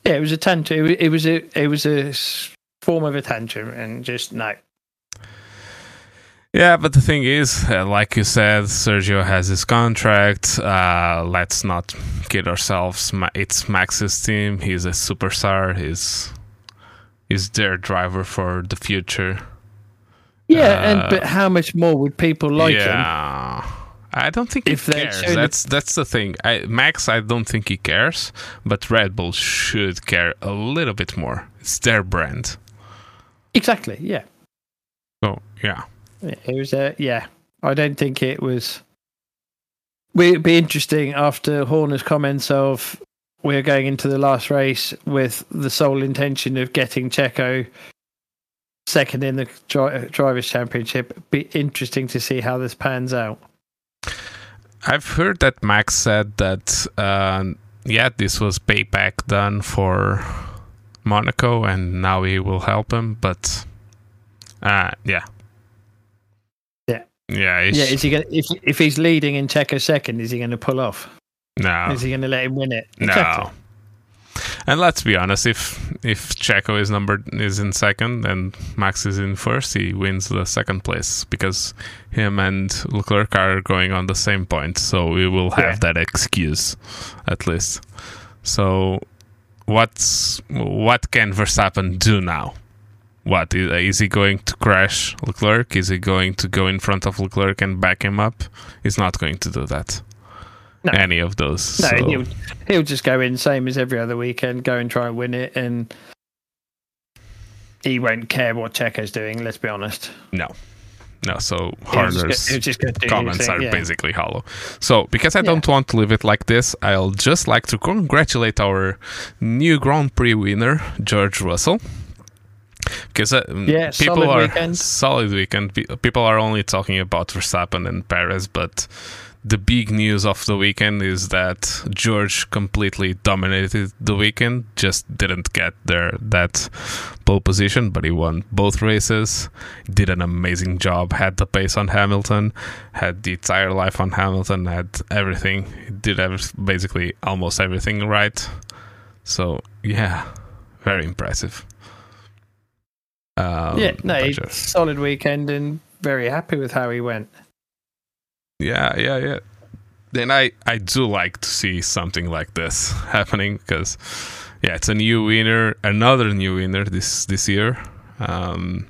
yeah, it was a tantrum. It was, it was a. It was a form of a tantrum, and just no. Yeah. But the thing is, uh, like you said, Sergio has his contract. Uh, let's not kid ourselves. It's Max's team. He's a superstar. He's he's their driver for the future. Yeah, Uh, and but how much more would people like him? I don't think If he cares. it- That's that's the thing. I, Max, I don't think he cares, but Red Bull should care a little bit more. It's their brand. Exactly. Yeah. So yeah, It was a yeah. I don't think it was. It'd be interesting after Horner's comments of we're going into the last race with the sole intention of getting Checo second in the dri- drivers' championship. Be interesting to see how this pans out. I've heard that Max said that uh, yeah, this was payback done for Monaco, and now he will help him. But uh, yeah, Yeah. yeah, is he gonna, if if he's leading in Checo second, is he going to pull off? no, Is he going to let him win it? no. And let's be honest, if if Checo is number is in second and Max is in first, he wins the second place because him and Leclerc are going on the same point. So we will have Yeah. that excuse, at least. So what's what can Verstappen do now? What is, uh, is he going to crash Leclerc? Is he going to go in front of Leclerc and back him up? He's not going to do that. No. Any of those. No, so- he'll he'll just go in same as every other weekend, go and try and win it, and he won't care what Checo's doing. Let's be honest. No. No, so Horner's just go do his comments thing, are yeah. basically hollow. So, because I don't want to leave it like this, I'll just like to congratulate our new Grand Prix winner, George Russell. Because uh, Yeah, people solid are weekend. solid weekend. People are only talking about Verstappen and Perez, but the big news of the weekend is that George completely dominated the weekend. Just didn't get there that pole position, but he won both races. Did an amazing job. Had the pace on Hamilton. Had the tire life on Hamilton. Had everything. He did ev- basically almost everything right. So yeah, very impressive. Um, yeah, no, solid weekend and very happy with how he went. Yeah, yeah, yeah. Then I I do like to see something like this happening because yeah, it's a new winner, another new winner this this year, um,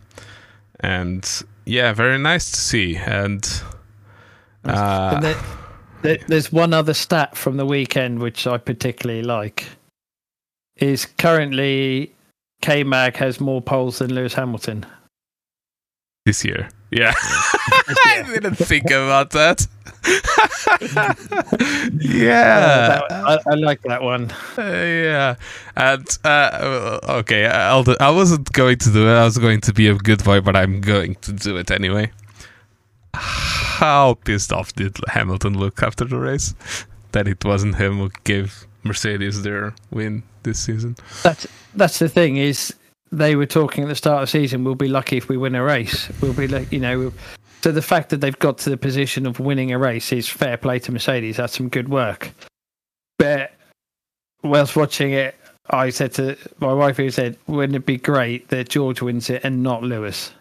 and yeah, very nice to see. And uh, and there, there, there's one other stat from the weekend which I particularly like. Is currently K Mag has more poles than Lewis Hamilton. this year, yeah, I didn't think about that. yeah, Uh, that- I, I like that one. Uh, yeah, and uh, okay, I'll do, I wasn't going to do it. I was going to be a good boy, but I'm going to do it anyway. How pissed off did Hamilton look after the race that it wasn't him who gave Mercedes their win this season. That's that's the thing is they were talking at the start of the season. We'll be lucky if we win a race. We'll be like you know. So the fact that they've got to the position of winning a race is fair play to Mercedes. That's some good work. But whilst watching it, I said to my wife, who said, "Wouldn't it be great that George wins it and not Lewis?"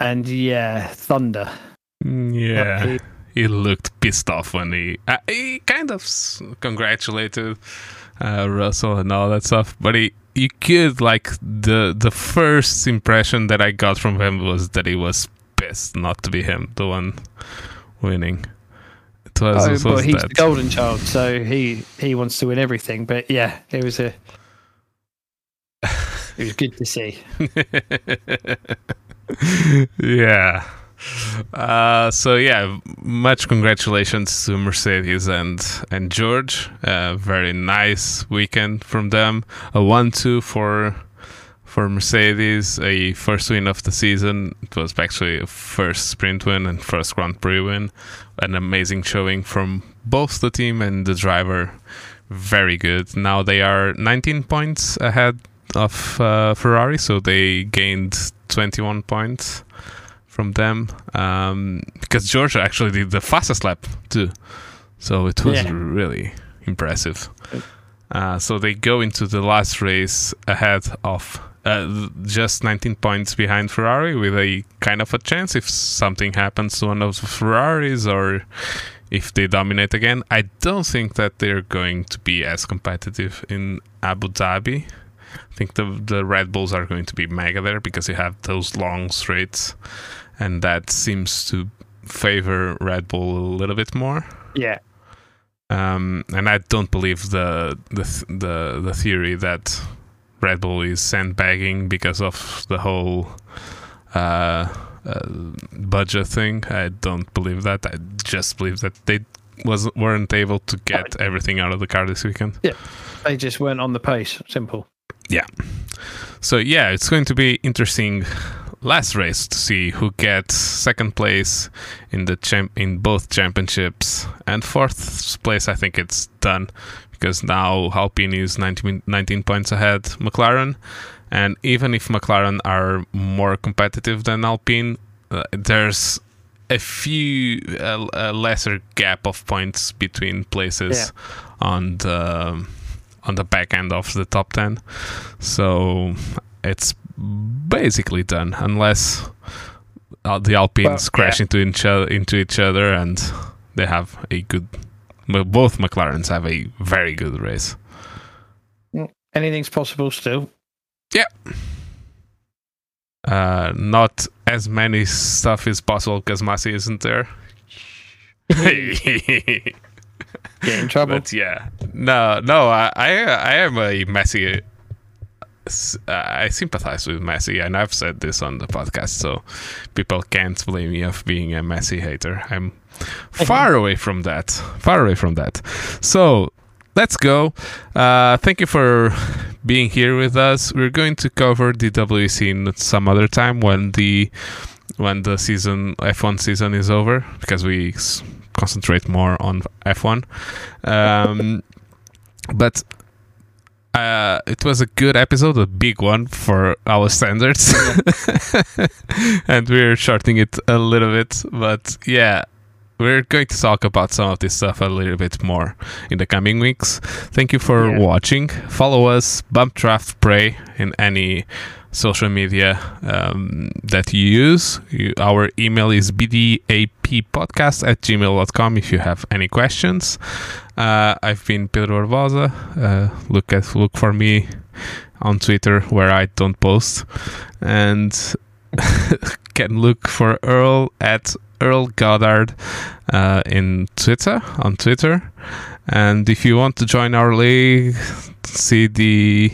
And yeah, Thunder. Mm, yeah, he looked pissed off when he uh, he kind of congratulated uh, Russell and all that stuff, but he you could like the the first impression that I got from him was that he was pissed not to be him, the one winning. It was, oh, but he's that. the golden child, so he he wants to win everything. But yeah, it was a it was good to see. yeah. Uh, so yeah, much congratulations to Mercedes and and George. Uh, very nice weekend from them. A one-two for for Mercedes, a first win of the season. It was actually a first sprint win and first Grand Prix win. An amazing showing from both the team and the driver. Very good. Now they are 19 points ahead of uh, Ferrari, so they gained 21 points from them um, because Georgia actually did the fastest lap too, so it was yeah. really impressive. Uh, so they go into the last race ahead of uh, just 19 points behind Ferrari with a kind of a chance if something happens to one of the Ferraris or if they dominate again. I don't think that they're going to be as competitive in Abu Dhabi. I think the the Red Bulls are going to be mega there because you have those long straights, and that seems to favor Red Bull a little bit more. Yeah. Um, and I don't believe the the the the theory that Red Bull is sandbagging because of the whole uh, uh, budget thing. I don't believe that. I just believe that they was weren't able to get everything out of the car this weekend. Yeah, they just weren't on the pace. Simple. Yeah. So yeah, it's going to be interesting last race to see who gets second place in the champ in both championships and fourth place. I think it's done because now Alpine is 19, 19 points ahead McLaren, and even if McLaren are more competitive than Alpine, uh, there's a few uh, a lesser gap of points between places yeah. on the on the back end of the top 10 so it's basically done unless uh, the alpines well, crash yeah. into each other into each other and they have a good both mclarens have a very good race mm, anything's possible still yeah uh, not as many stuff is possible because Masi isn't there. Get in trouble. But yeah, no, no, I, I, I am a Masi. I sympathize with Masi, and I've said this on the podcast, so people can't blame me of being a Masi hater. I'm far away from that. Far away from that. So let's go. Uh, thank you for being here with us. We're going to cover the WEC some other time when the when the season F1 season is over because we concentrate more on F1. Um, but uh, it was a good episode, a big one for our standards, and we're shorting it a little bit. But yeah, we're going to talk about some of this stuff a little bit more in the coming weeks. Thank you for yeah. watching. Follow us, Bump Draft Pray, in any social media um, that you use. You, our email is bdappodcast at gmail.com if you have any questions. Uh, I've been Pedro Barbosa. Uh, look at look for me on Twitter where I don't post, and can look for Earl at Earl Goddard uh, in Twitter on Twitter. And if you want to join our league, see the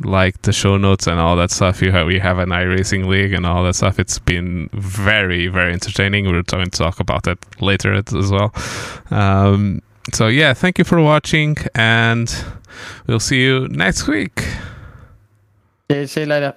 like the show notes and all that stuff. You have we have an iRacing league and all that stuff. It's been very very entertaining. We're going to talk about that later as well. Um, so yeah, thank you for watching, and we'll see you next week. See you later.